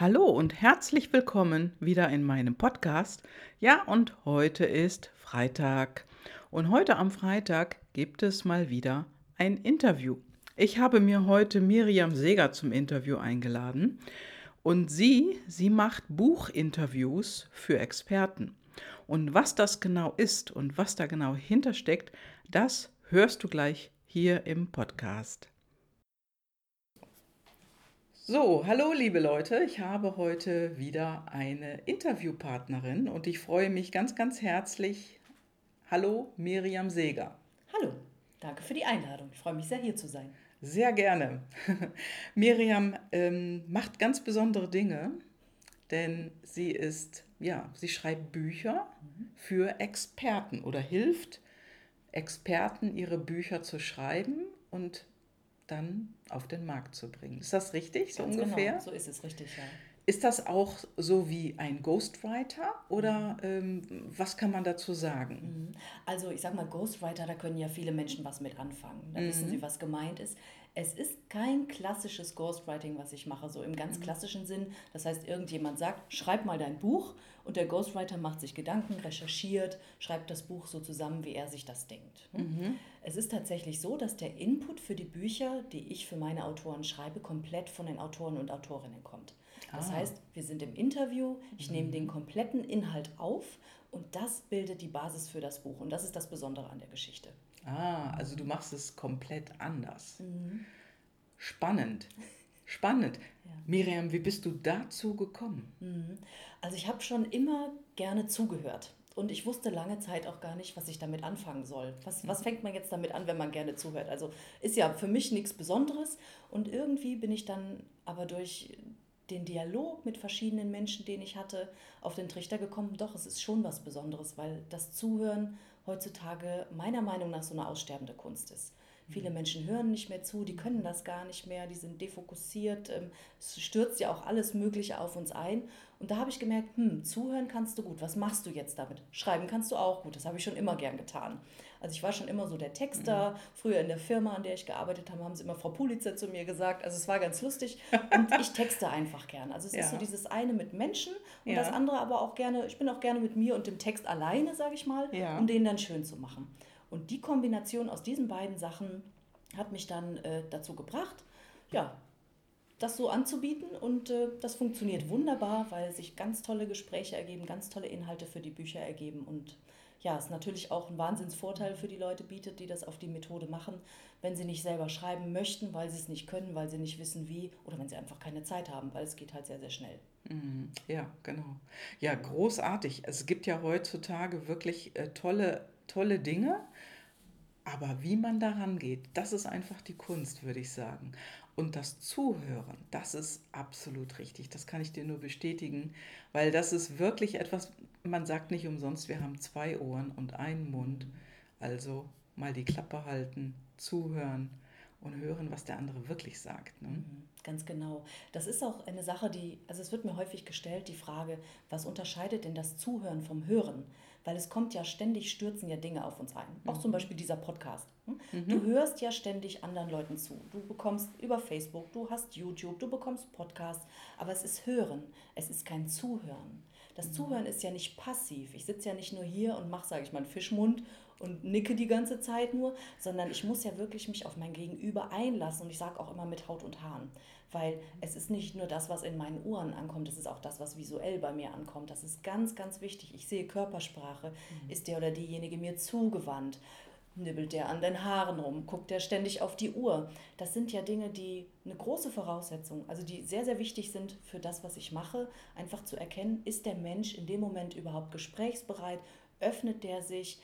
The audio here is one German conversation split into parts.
Hallo und herzlich willkommen wieder in meinem Podcast. Ja, und heute ist Freitag. Und heute am Freitag gibt es mal wieder ein Interview. Ich habe mir heute Miriam Seger zum Interview eingeladen. Und sie, sie macht Buchinterviews für Experten. Und was das genau ist und was da genau hintersteckt, das hörst du gleich hier im Podcast. So, hallo liebe Leute, ich habe heute wieder eine Interviewpartnerin und ich freue mich ganz, ganz herzlich. Hallo Miriam Seger. Hallo, danke für die Einladung. Ich freue mich sehr hier zu sein. Sehr gerne. Miriam ähm, macht ganz besondere Dinge, denn sie ist, ja, sie schreibt Bücher mhm. für Experten oder hilft Experten, ihre Bücher zu schreiben und dann auf den Markt zu bringen. Ist das richtig, so Ganz genau, ungefähr? Genau, so ist es richtig, ja. Ist das auch so wie ein Ghostwriter oder ähm, was kann man dazu sagen? Mhm. Also ich sag mal, Ghostwriter, da können ja viele Menschen was mit anfangen. Da mhm. wissen sie, was gemeint ist. Es ist kein klassisches Ghostwriting, was ich mache, so im ganz mhm. klassischen Sinn. Das heißt, irgendjemand sagt, schreib mal dein Buch und der Ghostwriter macht sich Gedanken, recherchiert, schreibt das Buch so zusammen, wie er sich das denkt. Mhm. Es ist tatsächlich so, dass der Input für die Bücher, die ich für meine Autoren schreibe, komplett von den Autoren und Autorinnen kommt. Das ah. heißt, wir sind im Interview, ich mhm. nehme den kompletten Inhalt auf und das bildet die Basis für das Buch. Und das ist das Besondere an der Geschichte. Ah, also du machst es komplett anders. Mhm. Spannend. Spannend. Ja. Miriam, wie bist du dazu gekommen? Mhm. Also ich habe schon immer gerne zugehört. Und ich wusste lange Zeit auch gar nicht, was ich damit anfangen soll. Was, was mhm. fängt man jetzt damit an, wenn man gerne zuhört? Also ist ja für mich nichts Besonderes. Und irgendwie bin ich dann aber durch den Dialog mit verschiedenen Menschen, den ich hatte, auf den Trichter gekommen, doch, es ist schon was Besonderes, weil das Zuhören heutzutage meiner Meinung nach so eine aussterbende Kunst ist. Viele mhm. Menschen hören nicht mehr zu, die können das gar nicht mehr, die sind defokussiert, ähm, es stürzt ja auch alles Mögliche auf uns ein. Und da habe ich gemerkt, hm, zuhören kannst du gut, was machst du jetzt damit? Schreiben kannst du auch gut, das habe ich schon immer gern getan. Also ich war schon immer so der Texter. Mhm. Früher in der Firma, an der ich gearbeitet habe, haben sie immer Frau Pulitzer zu mir gesagt. Also es war ganz lustig. Und ich texte einfach gern. Also es ja. ist so dieses eine mit Menschen und ja. das andere aber auch gerne, ich bin auch gerne mit mir und dem Text alleine, sage ich mal, ja. um den dann schön zu machen. Und die Kombination aus diesen beiden Sachen hat mich dann äh, dazu gebracht, ja, das so anzubieten und äh, das funktioniert wunderbar, weil sich ganz tolle Gespräche ergeben, ganz tolle Inhalte für die Bücher ergeben und ja, es natürlich auch einen Wahnsinnsvorteil für die Leute bietet, die das auf die Methode machen, wenn sie nicht selber schreiben möchten, weil sie es nicht können, weil sie nicht wissen wie oder wenn sie einfach keine Zeit haben, weil es geht halt sehr, sehr schnell. Mhm. Ja, genau. Ja, großartig. Es gibt ja heutzutage wirklich äh, tolle, tolle Dinge, aber wie man daran geht, das ist einfach die Kunst, würde ich sagen. Und das Zuhören, das ist absolut richtig. Das kann ich dir nur bestätigen, weil das ist wirklich etwas, man sagt nicht umsonst, wir haben zwei Ohren und einen Mund. Also mal die Klappe halten, zuhören und hören, was der andere wirklich sagt. Ne? Mhm, ganz genau. Das ist auch eine Sache, die, also es wird mir häufig gestellt, die Frage, was unterscheidet denn das Zuhören vom Hören? Weil es kommt ja ständig, stürzen ja Dinge auf uns ein. Auch zum mhm. Beispiel dieser Podcast. Hm? Mhm. Du hörst ja ständig anderen Leuten zu. Du bekommst über Facebook, du hast YouTube, du bekommst Podcasts, aber es ist Hören, es ist kein Zuhören. Das mhm. Zuhören ist ja nicht passiv. Ich sitze ja nicht nur hier und mache, sage ich mal, einen Fischmund und nicke die ganze Zeit nur, sondern ich muss ja wirklich mich auf mein Gegenüber einlassen und ich sage auch immer mit Haut und Haaren, weil es ist nicht nur das, was in meinen Ohren ankommt, es ist auch das, was visuell bei mir ankommt. Das ist ganz, ganz wichtig. Ich sehe Körpersprache. Mhm. Ist der oder diejenige mir zugewandt? Nibbelt der an den Haaren rum? Guckt der ständig auf die Uhr? Das sind ja Dinge, die eine große Voraussetzung, also die sehr, sehr wichtig sind für das, was ich mache, einfach zu erkennen, ist der Mensch in dem Moment überhaupt gesprächsbereit? Öffnet der sich?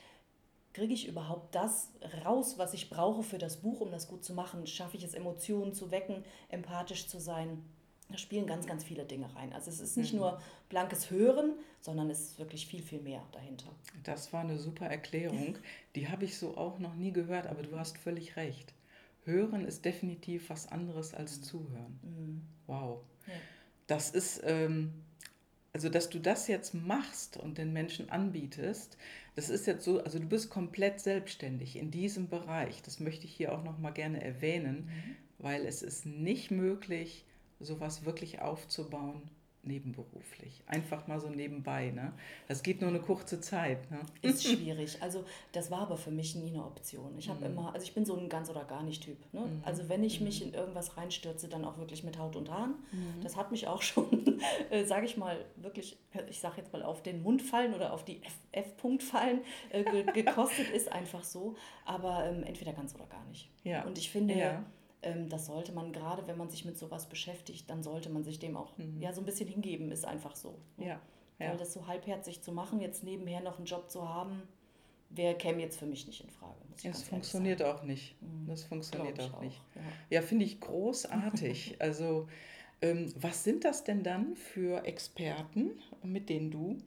Kriege ich überhaupt das raus, was ich brauche für das Buch, um das gut zu machen? Schaffe ich es, Emotionen zu wecken, empathisch zu sein? Da spielen ganz, ganz viele Dinge rein. Also es ist nicht mhm. nur blankes Hören, sondern es ist wirklich viel, viel mehr dahinter. Das war eine super Erklärung. Die habe ich so auch noch nie gehört, aber du hast völlig recht. Hören ist definitiv was anderes als mhm. Zuhören. Mhm. Wow. Ja. Das ist, ähm, also dass du das jetzt machst und den Menschen anbietest, das ist jetzt so, also du bist komplett selbstständig in diesem Bereich. Das möchte ich hier auch noch mal gerne erwähnen, mhm. weil es ist nicht möglich, sowas wirklich aufzubauen nebenberuflich? Einfach mal so nebenbei, ne? Das geht nur eine kurze Zeit, ne? Ist schwierig. Also das war aber für mich nie eine Option. Ich habe mhm. immer, also ich bin so ein ganz oder gar nicht Typ. Ne? Mhm. Also wenn ich mich mhm. in irgendwas reinstürze, dann auch wirklich mit Haut und Haaren. Mhm. Das hat mich auch schon, äh, sage ich mal, wirklich, ich sage jetzt mal auf den Mund fallen oder auf die F-Punkt fallen, äh, ge gekostet ist einfach so. Aber ähm, entweder ganz oder gar nicht. Ja. Und ich finde, ja das sollte man, gerade wenn man sich mit sowas beschäftigt, dann sollte man sich dem auch mhm. ja, so ein bisschen hingeben, ist einfach so. Ja. ja. Weil das so halbherzig zu machen, jetzt nebenher noch einen Job zu haben, wer käme jetzt für mich nicht in Frage. Es funktioniert auch nicht. Mhm. Das funktioniert auch, auch, nicht. Ja, ja finde ich großartig. also, ähm, was sind das denn dann für Experten, mit denen du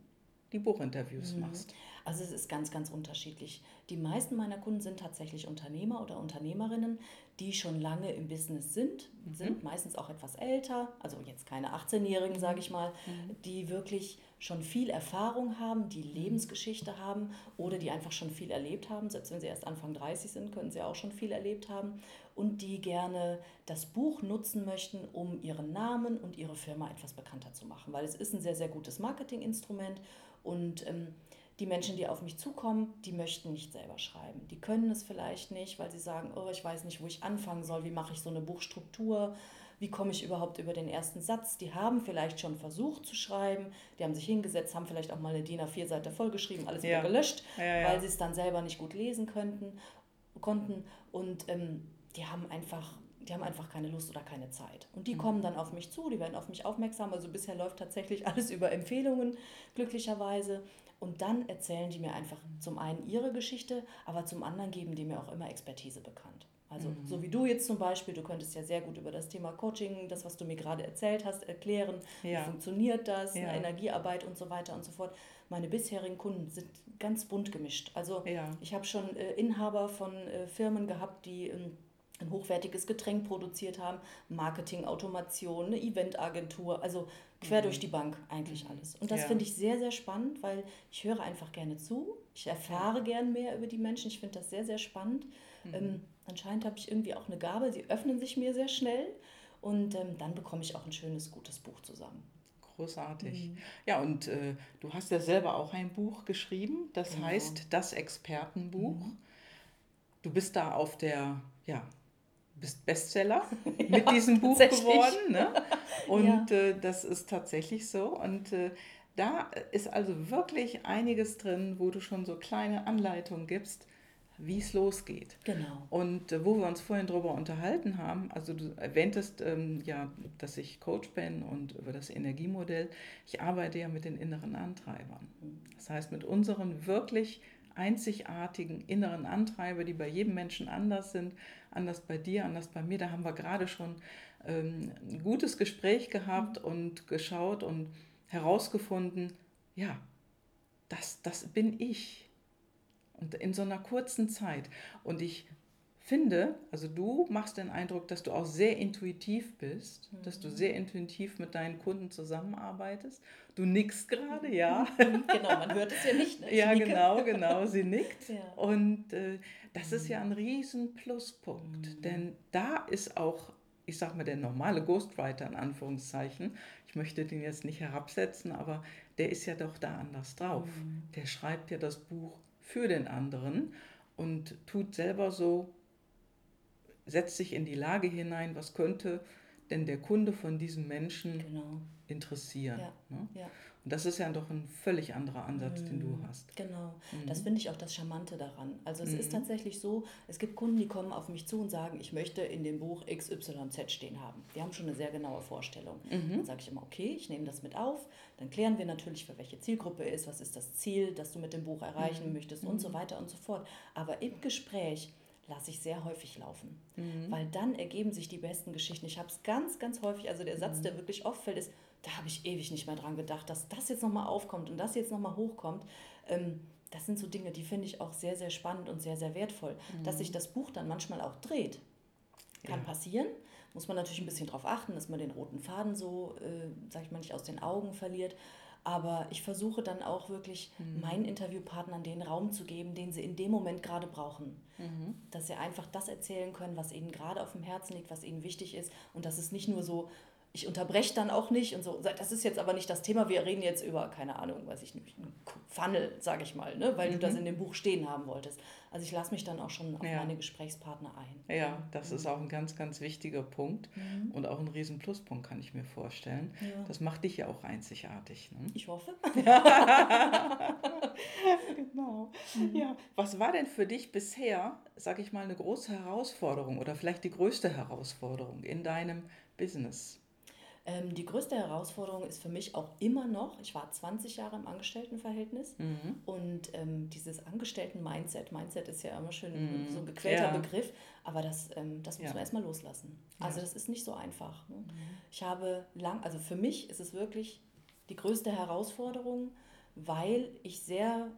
die Buchinterviews mhm. machst? Also es ist ganz, ganz unterschiedlich. Die meisten meiner Kunden sind tatsächlich Unternehmer oder Unternehmerinnen, die schon lange im Business sind, mhm. sind meistens auch etwas älter, also jetzt keine 18-Jährigen, sage ich mal, mhm. die wirklich schon viel Erfahrung haben, die Lebensgeschichte haben oder die einfach schon viel erlebt haben. Selbst wenn sie erst Anfang 30 sind, können sie auch schon viel erlebt haben und die gerne das Buch nutzen möchten, um ihren Namen und ihre Firma etwas bekannter zu machen, weil es ist ein sehr, sehr gutes Marketinginstrument und ähm, die Menschen, die auf mich zukommen, die möchten nicht selber schreiben. Die können es vielleicht nicht, weil sie sagen, oh, ich weiß nicht, wo ich anfangen soll, wie mache ich so eine Buchstruktur, wie komme ich überhaupt über den ersten Satz. Die haben vielleicht schon versucht zu schreiben, die haben sich hingesetzt, haben vielleicht auch mal eine DIN A4-Seite vollgeschrieben, alles ja. wieder gelöscht, ja, ja. weil sie es dann selber nicht gut lesen könnten, konnten. Und ähm, die haben einfach die haben einfach keine Lust oder keine Zeit. Und die mhm. kommen dann auf mich zu, die werden auf mich aufmerksam. Also bisher läuft tatsächlich alles über Empfehlungen, glücklicherweise. Und dann erzählen die mir einfach zum einen ihre Geschichte, aber zum anderen geben die mir auch immer Expertise bekannt. Also mhm. so wie du jetzt zum Beispiel, du könntest ja sehr gut über das Thema Coaching, das, was du mir gerade erzählt hast, erklären, ja. wie funktioniert das, ja. Energiearbeit und so weiter und so fort. Meine bisherigen Kunden sind ganz bunt gemischt. Also ja. ich habe schon äh, Inhaber von äh, Firmen gehabt, die ähm, ein hochwertiges Getränk produziert haben, Marketing, Automation, eine Eventagentur, also quer mhm. durch die Bank eigentlich alles. Und das ja. finde ich sehr, sehr spannend, weil ich höre einfach gerne zu, ich erfahre ja. gern mehr über die Menschen, ich finde das sehr, sehr spannend. Mhm. Ähm, anscheinend habe ich irgendwie auch eine Gabe, sie öffnen sich mir sehr schnell und ähm, dann bekomme ich auch ein schönes, gutes Buch zusammen. Großartig. Mhm. Ja, und äh, du hast ja selber auch ein Buch geschrieben, das genau. heißt Das Expertenbuch. Mhm. Du bist da auf der, ja, bist Bestseller ja, mit diesem Buch geworden. Ne? Und ja. äh, das ist tatsächlich so. Und äh, da ist also wirklich einiges drin, wo du schon so kleine Anleitungen gibst, wie es losgeht. Genau. Und äh, wo wir uns vorhin darüber unterhalten haben, also du erwähntest ähm, ja, dass ich Coach bin und über das Energiemodell. Ich arbeite ja mit den inneren Antreibern. Das heißt, mit unseren wirklich einzigartigen inneren Antreiber, die bei jedem Menschen anders sind, anders bei dir, anders bei mir. Da haben wir gerade schon ähm, ein gutes Gespräch gehabt mhm. und geschaut und herausgefunden, ja, das, das bin ich. Und in so einer kurzen Zeit. Und ich finde, also du machst den Eindruck, dass du auch sehr intuitiv bist, mhm. dass du mhm. sehr intuitiv mit deinen Kunden zusammenarbeitest. Du nickst gerade, ja. genau, man hört es ja nicht. Ne? Ja, genau, genau, sie nickt. Ja. Und äh, das mhm. ist ja ein riesen Pluspunkt, mhm. denn da ist auch, ich sag mal, der normale Ghostwriter in Anführungszeichen, ich möchte den jetzt nicht herabsetzen, aber der ist ja doch da anders drauf. Mhm. Der schreibt ja das Buch für den anderen und tut selber so, setzt sich in die Lage hinein, was könnte denn der Kunde von diesem Menschen genau. interessieren. Ja, ne? ja. Und das ist ja doch ein völlig anderer Ansatz, mhm. den du mhm. hast. Genau, mhm. das finde ich auch das Charmante daran. Also es mhm. ist tatsächlich so, es gibt Kunden, die kommen auf mich zu und sagen, ich möchte in dem Buch XYZ stehen haben. Die haben schon eine sehr genaue Vorstellung. Mhm. Dann sage ich immer, okay, ich nehme das mit auf. Dann klären wir natürlich, für welche Zielgruppe ist, was ist das Ziel, das du mit dem Buch erreichen mhm. möchtest und so weiter und so fort. Aber im Gespräch lasse ich sehr häufig laufen, mhm. weil dann ergeben sich die besten Geschichten. Ich habe es ganz, ganz häufig, also der Satz, mhm. der wirklich oft fällt, ist, da habe ich ewig nicht mehr dran gedacht, dass das jetzt nochmal aufkommt und das jetzt nochmal hochkommt. Ähm, das sind so Dinge, die finde ich auch sehr, sehr spannend und sehr, sehr wertvoll. Mhm. Dass sich das Buch dann manchmal auch dreht, kann ja. passieren. Muss man natürlich ein bisschen darauf achten, dass man den roten Faden so, äh, sag ich mal, nicht aus den Augen verliert. Aber ich versuche dann auch wirklich mhm. meinen Interviewpartnern den Raum zu geben, den sie in dem Moment gerade brauchen. Mhm. Dass sie einfach das erzählen können, was ihnen gerade auf dem Herzen liegt, was ihnen wichtig ist. Und dass es nicht nur so ich unterbreche dann auch nicht und so. Das ist jetzt aber nicht das Thema. Wir reden jetzt über, keine Ahnung, weiß ich nicht, einen Funnel, sage ich mal, ne? weil mhm. du das mhm. in dem Buch stehen haben wolltest. Also ich lasse mich dann auch schon auf ja. meine Gesprächspartner ein. Ja, das mhm. ist auch ein ganz, ganz wichtiger Punkt mhm. und auch ein riesen Pluspunkt, kann ich mir vorstellen. Ja. Das macht dich ja auch einzigartig. Ne? Ich hoffe. genau. Mhm. Ja. Was war denn für dich bisher, sage ich mal, eine große Herausforderung oder vielleicht die größte Herausforderung in deinem Business? Ähm, die größte Herausforderung ist für mich auch immer noch, ich war 20 Jahre im Angestelltenverhältnis mhm. und ähm, dieses Angestellten-Mindset, Mindset ist ja immer schön mhm. so ein gequälter ja. Begriff, aber das, ähm, das muss ja. man erstmal loslassen. Also ja. das ist nicht so einfach. Ne? Mhm. Ich habe lang, also für mich ist es wirklich die größte Herausforderung, weil ich sehr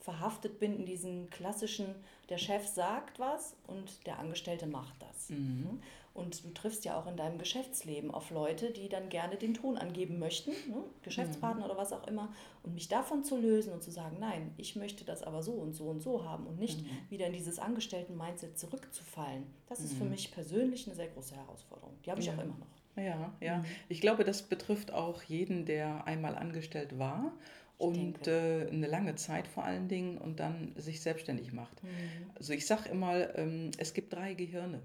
verhaftet bin in diesen klassischen, der Chef sagt was und der Angestellte macht das. Mhm. Und du triffst ja auch in deinem Geschäftsleben auf Leute, die dann gerne den Ton angeben möchten, ne? Geschäftspartner mhm. oder was auch immer. Und mich davon zu lösen und zu sagen, nein, ich möchte das aber so und so und so haben und nicht mhm. wieder in dieses Angestellten-Mindset zurückzufallen. Das ist für mhm. mich persönlich eine sehr große Herausforderung. Die habe ich ja. auch immer noch. Ja, ja. Mhm. Ich glaube, das betrifft auch jeden, der einmal angestellt war und äh, eine lange Zeit vor allen Dingen und dann sich selbstständig macht. Mhm. Also ich sage immer, ähm, es gibt drei Gehirne.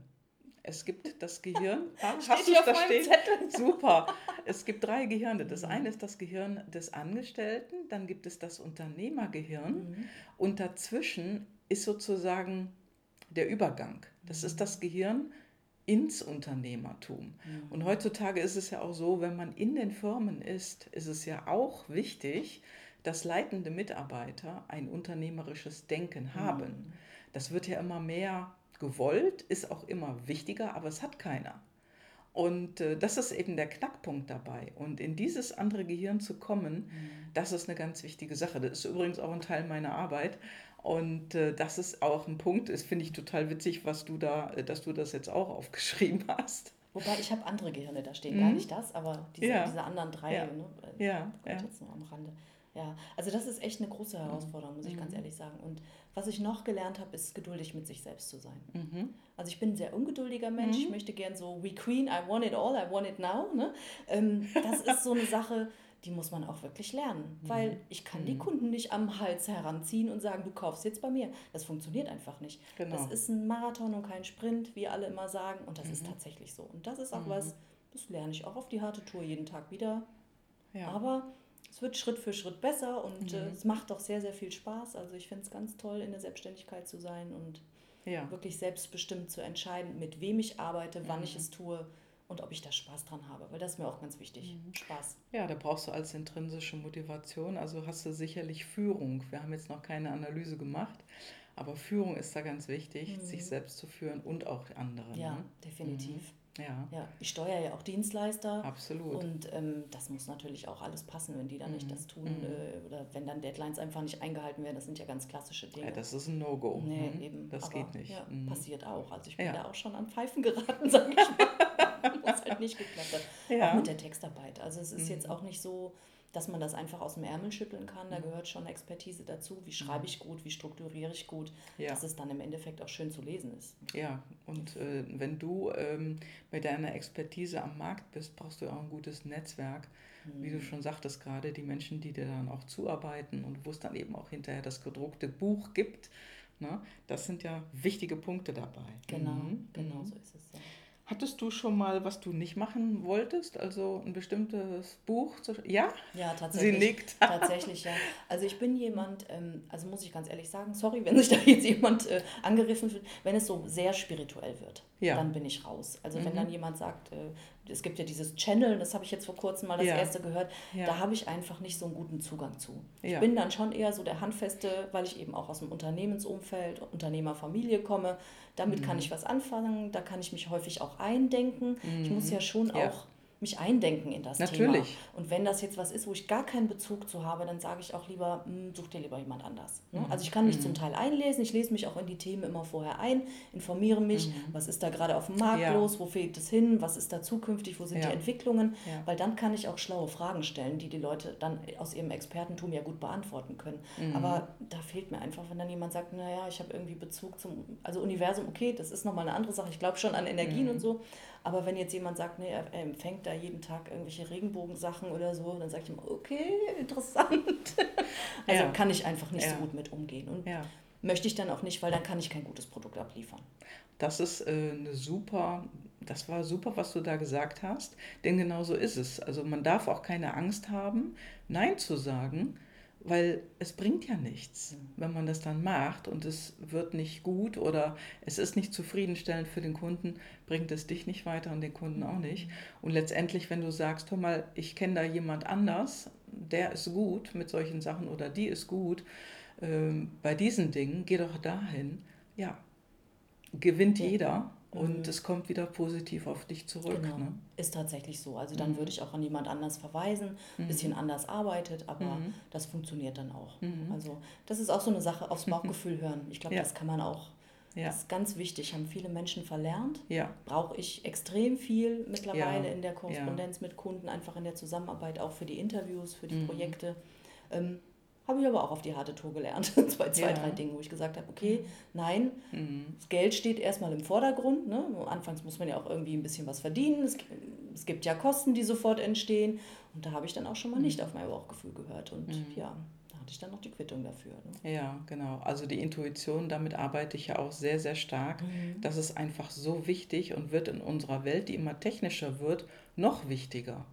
Es gibt das Gehirn. Ja, hast du da stehen? Zettel. Super. Es gibt drei Gehirne. Das mhm. eine ist das Gehirn des Angestellten, dann gibt es das Unternehmergehirn mhm. und dazwischen ist sozusagen der Übergang. Das ist das Gehirn ins Unternehmertum. Mhm. Und heutzutage ist es ja auch so, wenn man in den Firmen ist, ist es ja auch wichtig, dass leitende Mitarbeiter ein unternehmerisches Denken haben. Mhm. Das wird ja immer mehr gewollt, ist auch immer wichtiger, aber es hat keiner. Und äh, das ist eben der Knackpunkt dabei. Und in dieses andere Gehirn zu kommen, mhm. das ist eine ganz wichtige Sache. Das ist übrigens auch ein Teil meiner Arbeit. Und äh, das ist auch ein Punkt, das finde ich total witzig, was du da, äh, dass du das jetzt auch aufgeschrieben hast. Wobei ich habe andere Gehirne da stehen, mhm. gar nicht das, aber diese, ja. diese anderen drei, ja. ne? ja. ja. jetzt nur am Rande. Ja, also das ist echt eine große Herausforderung, muss ich mhm. ganz ehrlich sagen. Und was ich noch gelernt habe, ist geduldig mit sich selbst zu sein. Mhm. Also ich bin ein sehr ungeduldiger Mensch. Mhm. Ich möchte gern so, we queen, I want it all, I want it now. Ne? Ähm, das ist so eine Sache, die muss man auch wirklich lernen. Mhm. Weil ich kann die mhm. Kunden nicht am Hals heranziehen und sagen, du kaufst jetzt bei mir. Das funktioniert einfach nicht. Genau. Das ist ein Marathon und kein Sprint, wie alle immer sagen. Und das ist mhm. tatsächlich so. Und das ist auch was, das lerne ich auch auf die harte Tour jeden Tag wieder. Ja. Aber es wird Schritt für Schritt besser und äh, mhm. äh, es macht auch sehr, sehr viel Spaß. Also ich finde es ganz toll, in der Selbstständigkeit zu sein und ja. wirklich selbstbestimmt zu entscheiden, mit wem ich arbeite, wann mhm. ich es tue und ob ich da Spaß dran habe, weil das ist mir auch ganz wichtig. Mhm. Spaß. Ja, da brauchst du als intrinsische Motivation, also hast du sicherlich Führung. Wir haben jetzt noch keine Analyse gemacht, aber Führung ist da ganz wichtig, sich mhm. selbst zu führen und auch andere. Ja, ne? definitiv. Mhm. Ja. ja. Ich steuere ja auch Dienstleister. Absolut. Und ähm, das muss natürlich auch alles passen, wenn die dann mhm. nicht das tun mhm. äh, oder wenn dann Deadlines einfach nicht eingehalten werden. Das sind ja ganz klassische Dinge. Ja, das ist ein No-Go. Nee, mhm. eben. Das Aber, geht nicht. Ja, mhm. passiert auch. Also ich bin ja. da auch schon an Pfeifen geraten, sage ich mal. Was halt nicht geklappt hat. Auch mit der Textarbeit. Also es ist mhm. jetzt auch nicht so dass man das einfach aus dem Ärmel schütteln kann. Da mhm. gehört schon Expertise dazu. Wie schreibe ich gut, wie strukturiere ich gut, ja. dass es dann im Endeffekt auch schön zu lesen ist. Ja, und äh, wenn du ähm, mit deiner Expertise am Markt bist, brauchst du auch ein gutes Netzwerk. Mhm. Wie du mhm. schon sagtest, gerade die Menschen, die dir dann auch zuarbeiten und wo es dann eben auch hinterher das gedruckte Buch gibt. Ne? Das sind ja wichtige Punkte dabei. Genau, mhm. genau so ist es. Ja. Hattest du schon mal, was du nicht machen wolltest? Also ein bestimmtes Buch? Zu, ja? Ja, tatsächlich. Sie nickt. Tatsächlich, ja. Also ich bin jemand, ähm, also muss ich ganz ehrlich sagen, sorry, wenn sich da jetzt jemand äh, angegriffen fühlt, wenn es so sehr spirituell wird, ja. dann bin ich raus. Also mhm. wenn dann jemand sagt, äh, es gibt ja dieses Channel, das habe ich jetzt vor kurzem mal das ja. erste gehört, ja. da habe ich einfach nicht so einen guten Zugang zu. Ja. Ich bin dann schon eher so der Handfeste, weil ich eben auch aus dem Unternehmensumfeld, Unternehmerfamilie komme. Damit mhm. kann ich was anfangen, da kann ich mich häufig auch eindenken. Mhm. Ich muss ja schon auch mich eindenken in das Natürlich. Thema. Und wenn das jetzt was ist, wo ich gar keinen Bezug zu habe, dann sage ich auch lieber, hm, such dir lieber jemand anders. Ne? Mhm. Also ich kann mich mhm. zum Teil einlesen, ich lese mich auch in die Themen immer vorher ein, informiere mich, mhm. was ist da gerade auf dem Markt ja. los, wo fehlt es hin, was ist da zukünftig, wo sind ja. die Entwicklungen, ja. weil dann kann ich auch schlaue Fragen stellen, die die Leute dann aus ihrem Expertentum ja gut beantworten können. Mhm. Aber da fehlt mir einfach, wenn dann jemand sagt, naja, ich habe irgendwie Bezug zum, also Universum, okay, das ist nochmal eine andere Sache, ich glaube schon an Energien mhm. und so, Aber wenn jetzt jemand sagt, nee, er empfängt da jeden Tag irgendwelche Regenbogensachen oder so, dann sage ich immer, okay, interessant. also ja. kann ich einfach nicht ja. so gut mit umgehen. Und ja. möchte ich dann auch nicht, weil dann kann ich kein gutes Produkt abliefern. Das ist äh, eine super, das war super, was du da gesagt hast, denn genau so ist es. Also man darf auch keine Angst haben, Nein zu sagen, weil es bringt ja nichts, mhm. wenn man das dann macht und es wird nicht gut oder es ist nicht zufriedenstellend für den Kunden, bringt es dich nicht weiter und den Kunden auch nicht. Mhm. Und letztendlich, wenn du sagst, hör mal, ich kenne da jemand anders, der ist gut mit solchen Sachen oder die ist gut ähm, bei diesen Dingen, geh doch dahin. Ja, gewinnt ja. jeder und mhm. es kommt wieder positiv auf dich zurück. Genau. Ne? Ist tatsächlich so. Also dann mhm. würde ich auch an jemand anders verweisen, ein mhm. bisschen anders arbeitet, aber mhm. das funktioniert dann auch. Mhm. Also das ist auch so eine Sache, aufs Bauchgefühl hören. Ich glaube, ja. das kann man auch. Ja. Das ist ganz wichtig, haben viele Menschen verlernt. Ja. Brauche ich extrem viel mittlerweile in der Korrespondenz mit Kunden, einfach in der Zusammenarbeit, auch für die Interviews, für die mhm. Projekte. Ähm, habe ich aber auch auf die harte Tour gelernt. Zwei, zwei, ja. drei Dinge, wo ich gesagt habe, okay, nein, mhm. das Geld steht erstmal im Vordergrund. Ne? Anfangs muss man ja auch irgendwie ein bisschen was verdienen. Es, es gibt ja Kosten, die sofort entstehen. Und da habe ich dann auch schon mal nicht mhm. auf mein Bauchgefühl gehört. Und mhm. ja, da hatte ich dann noch die Quittung dafür. Ne? Ja, genau. Also die Intuition, damit arbeite ich ja auch sehr, sehr stark. Mhm. Das ist einfach so wichtig und wird in unserer Welt, die immer technischer wird, noch wichtiger.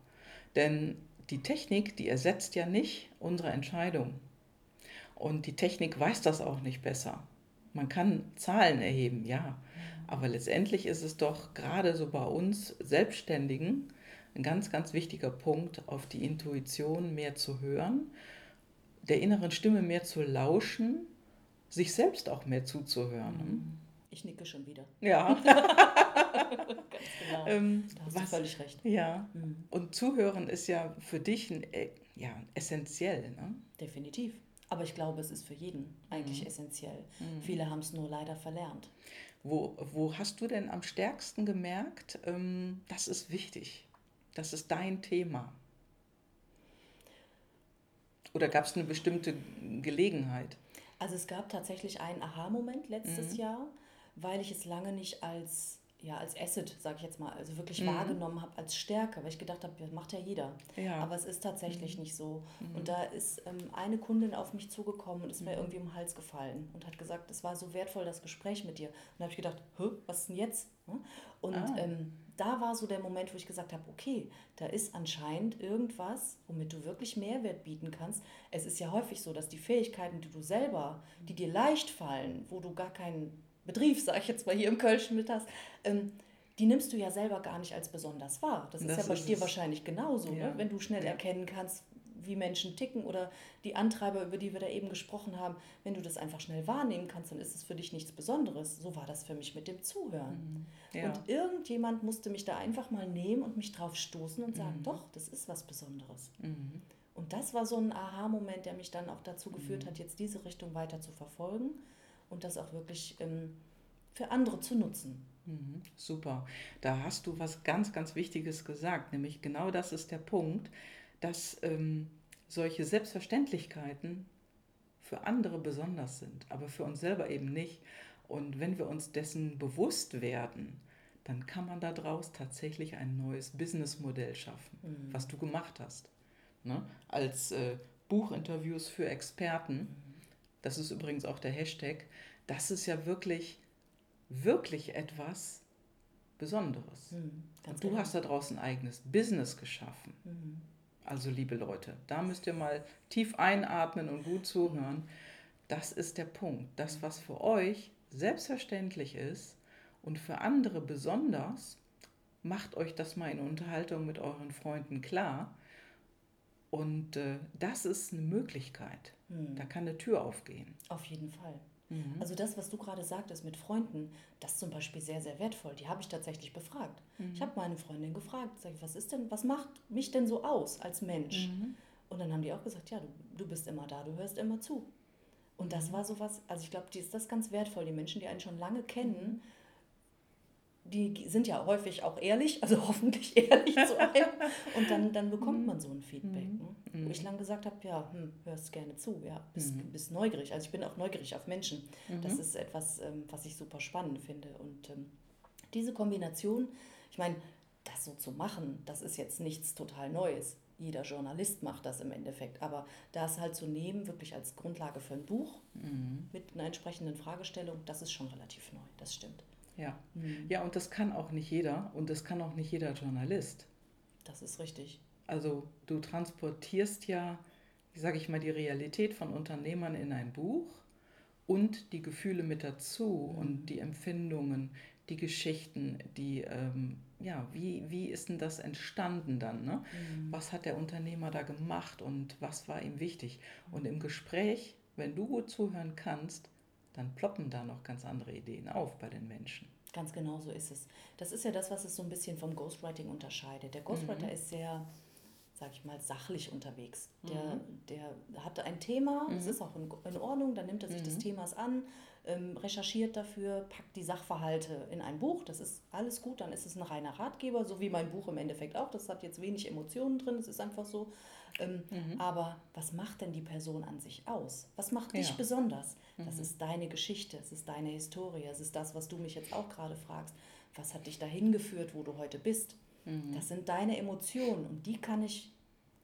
Denn die Technik, die ersetzt ja nicht unsere Entscheidung. Und die Technik weiß das auch nicht besser. Man kann Zahlen erheben, ja. Aber letztendlich ist es doch gerade so bei uns Selbstständigen ein ganz, ganz wichtiger Punkt, auf die Intuition mehr zu hören, der inneren Stimme mehr zu lauschen, sich selbst auch mehr zuzuhören. Ich nicke schon wieder. Ja. Ganz genau. Ähm, da hast was, du völlig recht. Ja. Mhm. Und Zuhören ist ja für dich ein, äh, ja, essentiell. Ne? Definitiv. Aber ich glaube, es ist für jeden eigentlich mhm. essentiell. Mhm. Viele haben es nur leider verlernt. Wo, wo hast du denn am stärksten gemerkt, ähm, das ist wichtig, das ist dein Thema? Oder gab es eine bestimmte Gelegenheit? Also es gab tatsächlich einen Aha-Moment letztes mhm. Jahr, weil ich es lange nicht als ja, als Asset, sage ich jetzt mal, also wirklich mhm. wahrgenommen habe als Stärke, weil ich gedacht habe, das macht ja jeder. Ja. Aber es ist tatsächlich mhm. nicht so. Mhm. Und da ist ähm, eine Kundin auf mich zugekommen und ist mir mhm. irgendwie im Hals gefallen und hat gesagt, es war so wertvoll, das Gespräch mit dir. Und da habe ich gedacht, Hä, was ist denn jetzt? Und ah. ähm, da war so der Moment, wo ich gesagt habe, okay, da ist anscheinend irgendwas, womit du wirklich Mehrwert bieten kannst. Es ist ja häufig so, dass die Fähigkeiten, die du selber, die dir leicht fallen, wo du gar keinen Betrieb, sage ich jetzt mal hier im Kölschen mit hast, ähm, die nimmst du ja selber gar nicht als besonders wahr. Das ist das ja bei ist dir es. wahrscheinlich genauso, ne? ja. ne? wenn du schnell ja. erkennen kannst, wie Menschen ticken oder die Antreiber, über die wir da eben gesprochen haben, wenn du das einfach schnell wahrnehmen kannst, dann ist es für dich nichts Besonderes. So war das für mich mit dem Zuhören. Mhm. Ja. Und irgendjemand musste mich da einfach mal nehmen und mich drauf stoßen und sagen, mhm. doch, das ist was Besonderes. Mhm. Und das war so ein Aha-Moment, der mich dann auch dazu geführt mhm. hat, jetzt diese Richtung weiter zu verfolgen und das auch wirklich ähm, für andere zu nutzen. Mhm, super. Da hast du was ganz, ganz Wichtiges gesagt, nämlich genau das ist der Punkt, dass ähm, solche Selbstverständlichkeiten für andere besonders sind, aber für uns selber eben nicht. Und wenn wir uns dessen bewusst werden, dann kann man daraus tatsächlich ein neues Businessmodell schaffen, mhm. was du gemacht hast. Ne? Als äh, Buchinterviews für Experten. Das ist übrigens auch der Hashtag, das ist ja wirklich, wirklich etwas Besonderes. Mhm, Und du genau. hast da draußen ein eigenes Business geschaffen. Mhm. Also liebe Leute, da müsst ihr mal tief einatmen und gut zuhören. Das ist der Punkt. Das, was für euch selbstverständlich ist und für andere besonders, macht euch das mal in Unterhaltung mit euren Freunden klar. Und äh, das ist eine Möglichkeit. Mhm. Da kann eine Tür aufgehen. Auf jeden Fall. Mhm. Also das, was du gerade sagtest mit Freunden, das ist zum Beispiel sehr, sehr wertvoll. Die habe ich tatsächlich befragt. Mhm. Ich habe meine Freundin gefragt, sag ich, was ist denn, was macht mich denn so aus als Mensch? Mhm. Und dann haben die auch gesagt, ja, du, du bist immer da, du hörst immer zu. Und das mhm. war sowas, also ich glaube, die ist das ganz wertvoll. Die Menschen, die einen schon lange kennen, mhm die sind ja häufig auch ehrlich, also hoffentlich ehrlich zu einem. Und dann, dann bekommt mhm. man so ein Feedback. Ne? Wo ich mhm. lange gesagt habe, ja, hm, hörst gerne zu, ja, bist, mhm. bist neugierig. Also ich bin auch neugierig auf Menschen. Das ist etwas, ähm, was ich super spannend finde. Und ähm, diese Kombination, Ich meine, das so zu machen, das ist jetzt nichts total Neues. Jeder Journalist macht das im Endeffekt. Aber das halt zu nehmen, wirklich als Grundlage für ein Buch mhm. mit einer entsprechenden Fragestellung, das ist schon relativ neu. Das stimmt. Ja. Mhm. ja, und das kann auch nicht jeder und das kann auch nicht jeder Journalist. Das ist richtig. Also du transportierst ja, wie sage ich mal, die Realität von Unternehmern in ein Buch und die Gefühle mit dazu mhm. und die Empfindungen, die Geschichten, die, ähm, ja, wie, wie ist denn das entstanden dann? Ne? Mhm. Was hat der Unternehmer da gemacht und was war ihm wichtig? Und im Gespräch, wenn du gut zuhören kannst, dann ploppen da noch ganz andere Ideen auf bei den Menschen. Ganz genau so ist es. Das ist ja das, was es so ein bisschen vom Ghostwriting unterscheidet. Der Ghostwriter mhm. ist sehr, sag ich mal, sachlich unterwegs. Der, mhm. der hat ein Thema, mhm. ist auch in, in, Ordnung, dann nimmt er sich des mhm. Themas an, ähm, recherchiert dafür, packt die Sachverhalte in ein Buch. Das ist alles gut, dann ist es ein reiner Ratgeber, so wie mein Buch im Endeffekt auch. Das hat jetzt wenig Emotionen drin, es ist einfach so. Ähm, mhm. Aber was macht denn die Person an sich aus? Was macht dich ja. besonders? Das mhm. ist deine Geschichte, es ist deine Historie, es ist das, was du mich jetzt auch gerade fragst. Was hat dich dahin geführt, wo du heute bist? Mhm. Das sind deine Emotionen und die kann ich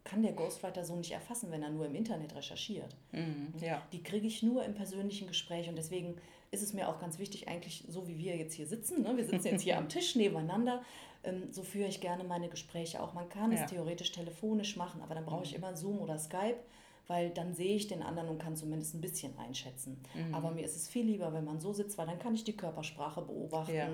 kann der Ghostwriter so nicht erfassen, wenn er nur im Internet recherchiert. Mhm, ja. Die kriege ich nur im persönlichen Gespräch und deswegen ist es mir auch ganz wichtig, eigentlich so wie wir jetzt hier sitzen, ne? wir sitzen jetzt hier am Tisch nebeneinander, ähm, so führe ich gerne meine Gespräche auch. Man kann ja. es theoretisch telefonisch machen, aber dann brauche ich mhm. immer Zoom oder Skype, weil dann sehe ich den anderen und kann zumindest ein bisschen einschätzen. Mhm. Aber mir ist es viel lieber, wenn man so sitzt, weil dann kann ich die Körpersprache beobachten. Ja.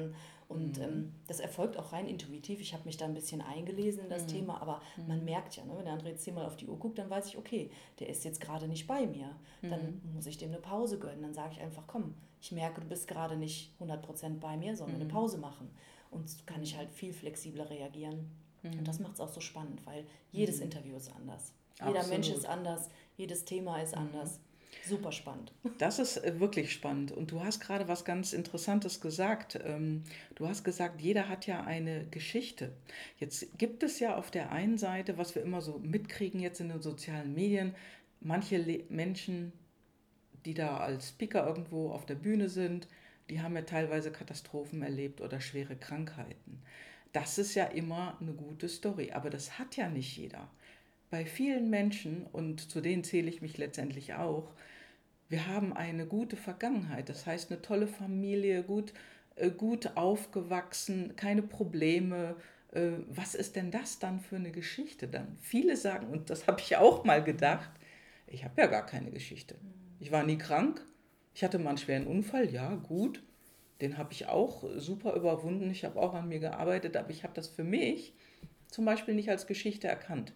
Und mhm. ähm, das erfolgt auch rein intuitiv. Ich habe mich da ein bisschen eingelesen in das mhm. Thema, aber mhm. man merkt ja, ne, wenn der andere jetzt hier mal auf die Uhr guckt, dann weiß ich, okay, der ist jetzt gerade nicht bei mir. Dann mhm. muss ich dem eine Pause gönnen. Dann sage ich einfach, komm, ich merke, du bist gerade nicht 100% bei mir, sondern eine mhm. Pause machen. Und so kann ich halt viel flexibler reagieren. Und das macht es auch so spannend, weil jedes Interview ist anders. Jeder Absolut. Mensch ist anders, jedes Thema ist anders. Super spannend. Das ist äh, wirklich spannend. Und du hast gerade was ganz Interessantes gesagt. Ähm, du hast gesagt, jeder hat ja eine Geschichte. Jetzt gibt es ja auf der einen Seite, was wir immer so mitkriegen jetzt in den sozialen Medien, manche Menschen, die da als Speaker irgendwo auf der Bühne sind, die haben ja teilweise Katastrophen erlebt oder schwere Krankheiten. Das ist ja immer eine gute Story, aber das hat ja nicht jeder. Bei vielen Menschen, und zu denen zähle ich mich letztendlich auch, wir haben eine gute Vergangenheit, das heißt eine tolle Familie, gut, äh, gut aufgewachsen, keine Probleme. Äh, was ist denn das dann für eine Geschichte dann? Viele sagen, und das habe ich auch mal gedacht, ich habe ja gar keine Geschichte. Ich war nie krank, ich hatte mal einen schweren Unfall, ja gut, den habe ich auch super überwunden, ich habe auch an mir gearbeitet, aber ich habe das für mich zum Beispiel nicht als Geschichte erkannt.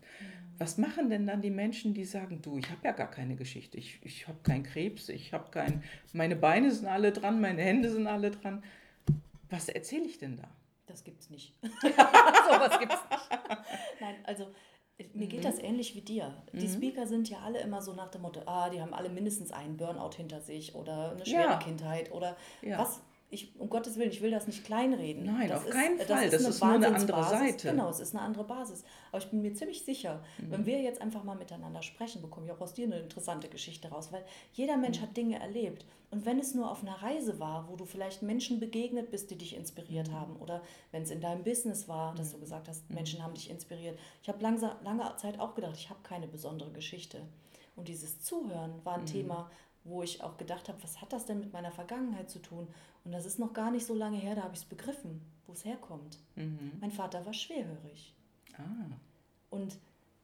Was machen denn dann die Menschen, die sagen, du, ich habe ja gar keine Geschichte, ich, ich habe keinen Krebs, ich habe kein, meine Beine sind alle dran, meine Hände sind alle dran. Was erzähle ich denn da? Das gibt's nicht. so was gibt's nicht. Nein, also mir geht mhm. das ähnlich wie dir. Die mhm. Speaker sind ja alle immer so nach dem Motto, ah, die haben alle mindestens einen Burnout hinter sich oder eine schwere ja. Kindheit oder ja. was ich, um Gottes Willen, ich will das nicht kleinreden. Nein, das auf ist, keinen Fall. Das ist, das ist nur eine andere Seite. Genau, es ist eine andere Basis. Aber ich bin mir ziemlich sicher, mhm. wenn wir jetzt einfach mal miteinander sprechen, bekomme ich auch aus dir eine interessante Geschichte raus, weil jeder Mensch mhm. hat Dinge erlebt. Und wenn es nur auf einer Reise war, wo du vielleicht Menschen begegnet bist, die dich inspiriert mhm. haben, oder wenn es in deinem Business war, dass du mhm. gesagt hast, mhm. Menschen haben dich inspiriert. Ich habe lange Zeit auch gedacht, ich habe keine besondere Geschichte. Und dieses Zuhören war ein mhm. Thema, wo ich auch gedacht habe, was hat das denn mit meiner Vergangenheit zu tun? Und das ist noch gar nicht so lange her, da habe ich es begriffen, wo es herkommt. Mhm. Mein Vater war schwerhörig. Ah. Und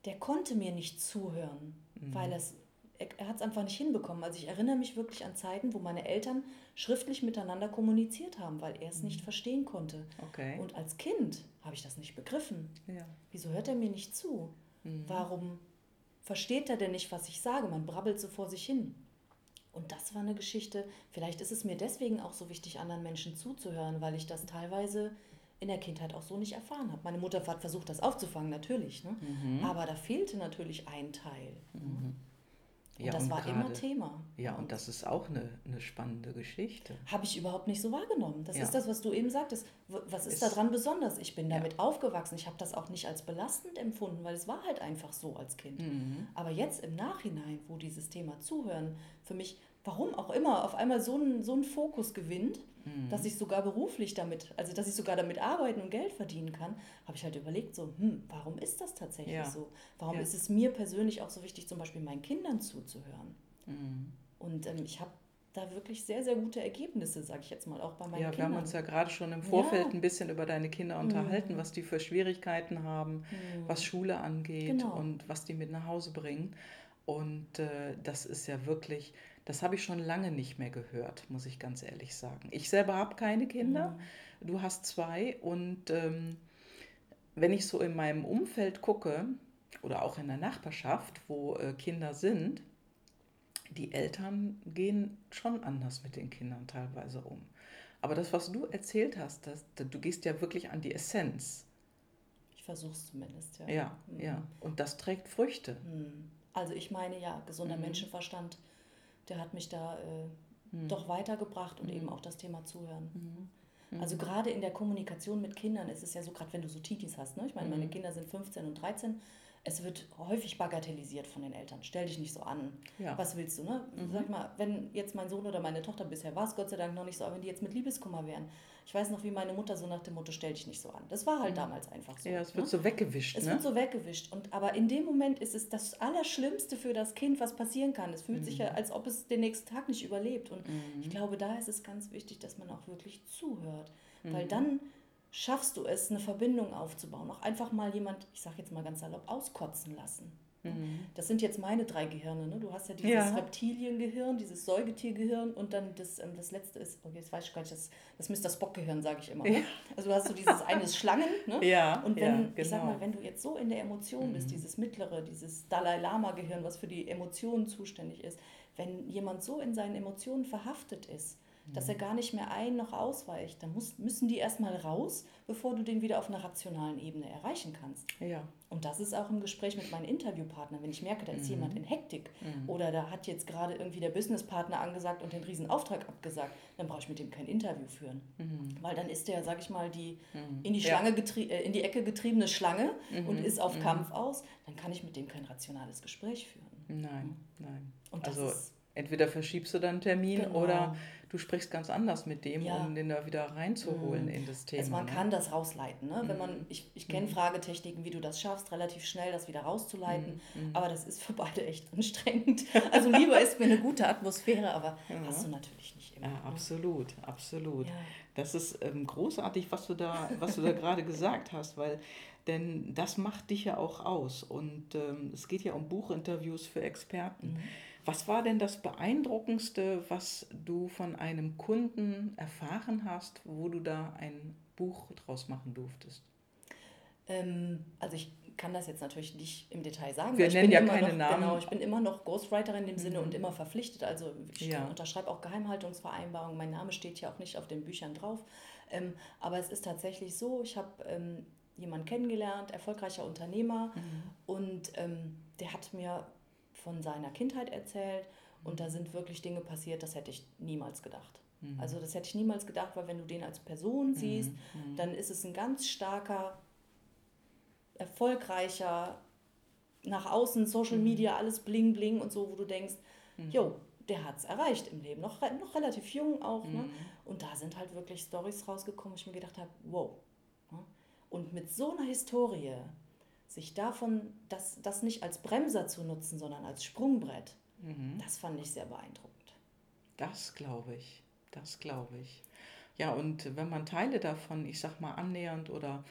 der konnte mir nicht zuhören, mhm. weil es, er, er hat es einfach nicht hinbekommen. Also ich erinnere mich wirklich an Zeiten, wo meine Eltern schriftlich miteinander kommuniziert haben, weil er es mhm. nicht verstehen konnte. Okay. Und als Kind habe ich das nicht begriffen. Ja. Wieso hört er mir nicht zu? Mhm. Warum versteht er denn nicht, was ich sage? Man brabbelt so vor sich hin. Und das war eine Geschichte, vielleicht ist es mir deswegen auch so wichtig, anderen Menschen zuzuhören, weil ich das teilweise in der Kindheit auch so nicht erfahren habe. Meine Mutter hat versucht, das aufzufangen, natürlich. Ne? Mhm. Aber da fehlte natürlich ein Teil. Mhm. Und ja, das und war grade, immer Thema. Ja, und das ist auch eine, eine spannende Geschichte. Habe ich überhaupt nicht so wahrgenommen. Das ja. ist das, was du eben sagtest. Was ist, ist daran besonders? Ich bin damit ja. aufgewachsen. Ich habe das auch nicht als belastend empfunden, weil es war halt einfach so als Kind. Mhm. Aber jetzt im Nachhinein, wo dieses Thema Zuhören für mich warum auch immer, auf einmal so einen, so einen Fokus gewinnt, mhm. dass ich sogar beruflich damit, also dass ich sogar damit arbeiten und Geld verdienen kann, habe ich halt überlegt, so, hm, warum ist das tatsächlich ja. so? Warum ja. ist es mir persönlich auch so wichtig, zum Beispiel meinen Kindern zuzuhören? Mhm. Und ähm, ich habe da wirklich sehr, sehr gute Ergebnisse, sage ich jetzt mal, auch bei meinen ja, Kindern. Ja, wir haben uns ja gerade schon im Vorfeld ja. ein bisschen über deine Kinder unterhalten, mhm. was die für Schwierigkeiten haben, mhm. was Schule angeht genau. und was die mit nach Hause bringen. Und äh, das ist ja wirklich, das habe ich schon lange nicht mehr gehört, muss ich ganz ehrlich sagen. Ich selber habe keine Kinder, mhm. du hast zwei und ähm, wenn ich so in meinem Umfeld gucke oder auch in der Nachbarschaft, wo äh, Kinder sind, die Eltern gehen schon anders mit den Kindern teilweise um. Aber das, was du erzählt hast, das, du gehst ja wirklich an die Essenz. Ich versuche es zumindest, ja. Ja, mhm. ja. Und das trägt Früchte. Mhm. Also ich meine ja, gesunder mhm. Menschenverstand, der hat mich da äh, mhm. doch weitergebracht und mhm. eben auch das Thema Zuhören. Mhm. Also gerade in der Kommunikation mit Kindern ist es ja so, gerade wenn du so Titis hast, ne? ich meine, meine Kinder sind 15 und 13, es wird häufig bagatellisiert von den Eltern. Stell dich nicht so an. Ja. Was willst du, ne? Mhm. Sag mal, wenn jetzt mein Sohn oder meine Tochter bisher war es Gott sei Dank noch nicht so, aber wenn die jetzt mit Liebeskummer wären. Ich weiß noch, wie meine Mutter so nach dem Motto, stell dich nicht so an. Das war halt mhm. damals einfach so. Ja, es wird ne? so weggewischt. Es ne? wird so weggewischt. Und, aber in dem Moment ist es das Allerschlimmste für das Kind, was passieren kann. Es fühlt mhm. sich ja, als ob es den nächsten Tag nicht überlebt. Und mhm. ich glaube, da ist es ganz wichtig, dass man auch wirklich zuhört. Weil mhm. dann schaffst du es, eine Verbindung aufzubauen. Auch einfach mal jemand, ich sage jetzt mal ganz salopp, auskotzen lassen. Mhm. Das sind jetzt meine drei Gehirne. Ne? Du hast ja dieses ja. Reptiliengehirn, dieses Säugetiergehirn und dann das, ähm, das letzte ist, okay, jetzt weiß ich gar nicht, das, das Mr. Spock-Gehirn, sage ich immer. Ne? Also du hast so dieses eine Schlangen. Ne? Ja, und wenn, ja, genau. ich sag genau. mal, wenn du jetzt so in der Emotion bist, mhm. dieses mittlere, dieses Dalai Lama-Gehirn, was für die Emotionen zuständig ist, wenn jemand so in seinen Emotionen verhaftet ist, dass er gar nicht mehr ein- noch ausweicht. Dann muss, müssen die erstmal raus, bevor du den wieder auf einer rationalen Ebene erreichen kannst. Ja. Und das ist auch im Gespräch mit meinen Interviewpartnern, wenn ich merke, da ist mhm. jemand in Hektik mhm. oder da hat jetzt gerade irgendwie der Businesspartner angesagt und den Riesenauftrag abgesagt, dann brauche ich mit dem kein Interview führen. Mhm. Weil dann ist der, sag ich mal, die mhm. in, die Schlange ja. äh, in die Ecke getriebene Schlange und mhm. ist auf mhm. Kampf aus, dann kann ich mit dem kein rationales Gespräch führen. Nein, nein. Und das also ist entweder verschiebst du dann einen Termin genau. oder du sprichst ganz anders mit dem, ja. um den da wieder reinzuholen mhm. in das Thema. Also man ne? kann das rausleiten. Ne? Mhm. Wenn man, ich ich kenne mhm. Fragetechniken, wie du das schaffst, relativ schnell das wieder rauszuleiten. Mhm. mhm. Aber das ist für beide echt anstrengend. Also lieber ist mir eine gute Atmosphäre, aber ja. hast du natürlich nicht immer. Ja, ne? absolut, absolut. Das ist ähm, großartig, was du da, was du da gerade gesagt hast, weil denn das macht dich ja auch aus. Und ähm, es geht ja um Buchinterviews für Experten. Mhm. Was war denn das Beeindruckendste, was du von einem Kunden erfahren hast, wo du da ein Buch draus machen durftest? Ähm, also ich kann das jetzt natürlich nicht im Detail sagen. Wir nennen ja keine noch, Namen. Genau, ich bin immer noch Ghostwriter in dem mhm. Sinne und immer verpflichtet. Also ich ja. unterschreibe auch Geheimhaltungsvereinbarungen. Mein Name steht ja auch nicht auf den Büchern drauf. Ähm, aber es ist tatsächlich so, ich habe ähm, jemanden kennengelernt, erfolgreicher Unternehmer mhm. und ähm, der hat mir von seiner Kindheit erzählt und da sind wirklich Dinge passiert, das hätte ich niemals gedacht. Mhm. Also das hätte ich niemals gedacht, weil wenn du den als Person mhm. siehst, mhm. dann ist es ein ganz starker, erfolgreicher, nach außen Social mhm. Media, alles bling bling und so, wo du denkst, mhm. jo, der hat es erreicht im Leben, noch, noch relativ jung auch. Ne? Mhm. Und da sind halt wirklich Stories rausgekommen, wo ich mir gedacht habe, wow. Ne? Und mit so einer Historie, sich davon, das, das nicht als Bremser zu nutzen, sondern als Sprungbrett, mhm. das fand ich sehr beeindruckend. Das glaube ich, das glaube ich. Ja, und wenn man Teile davon, ich sag mal, annähernd oder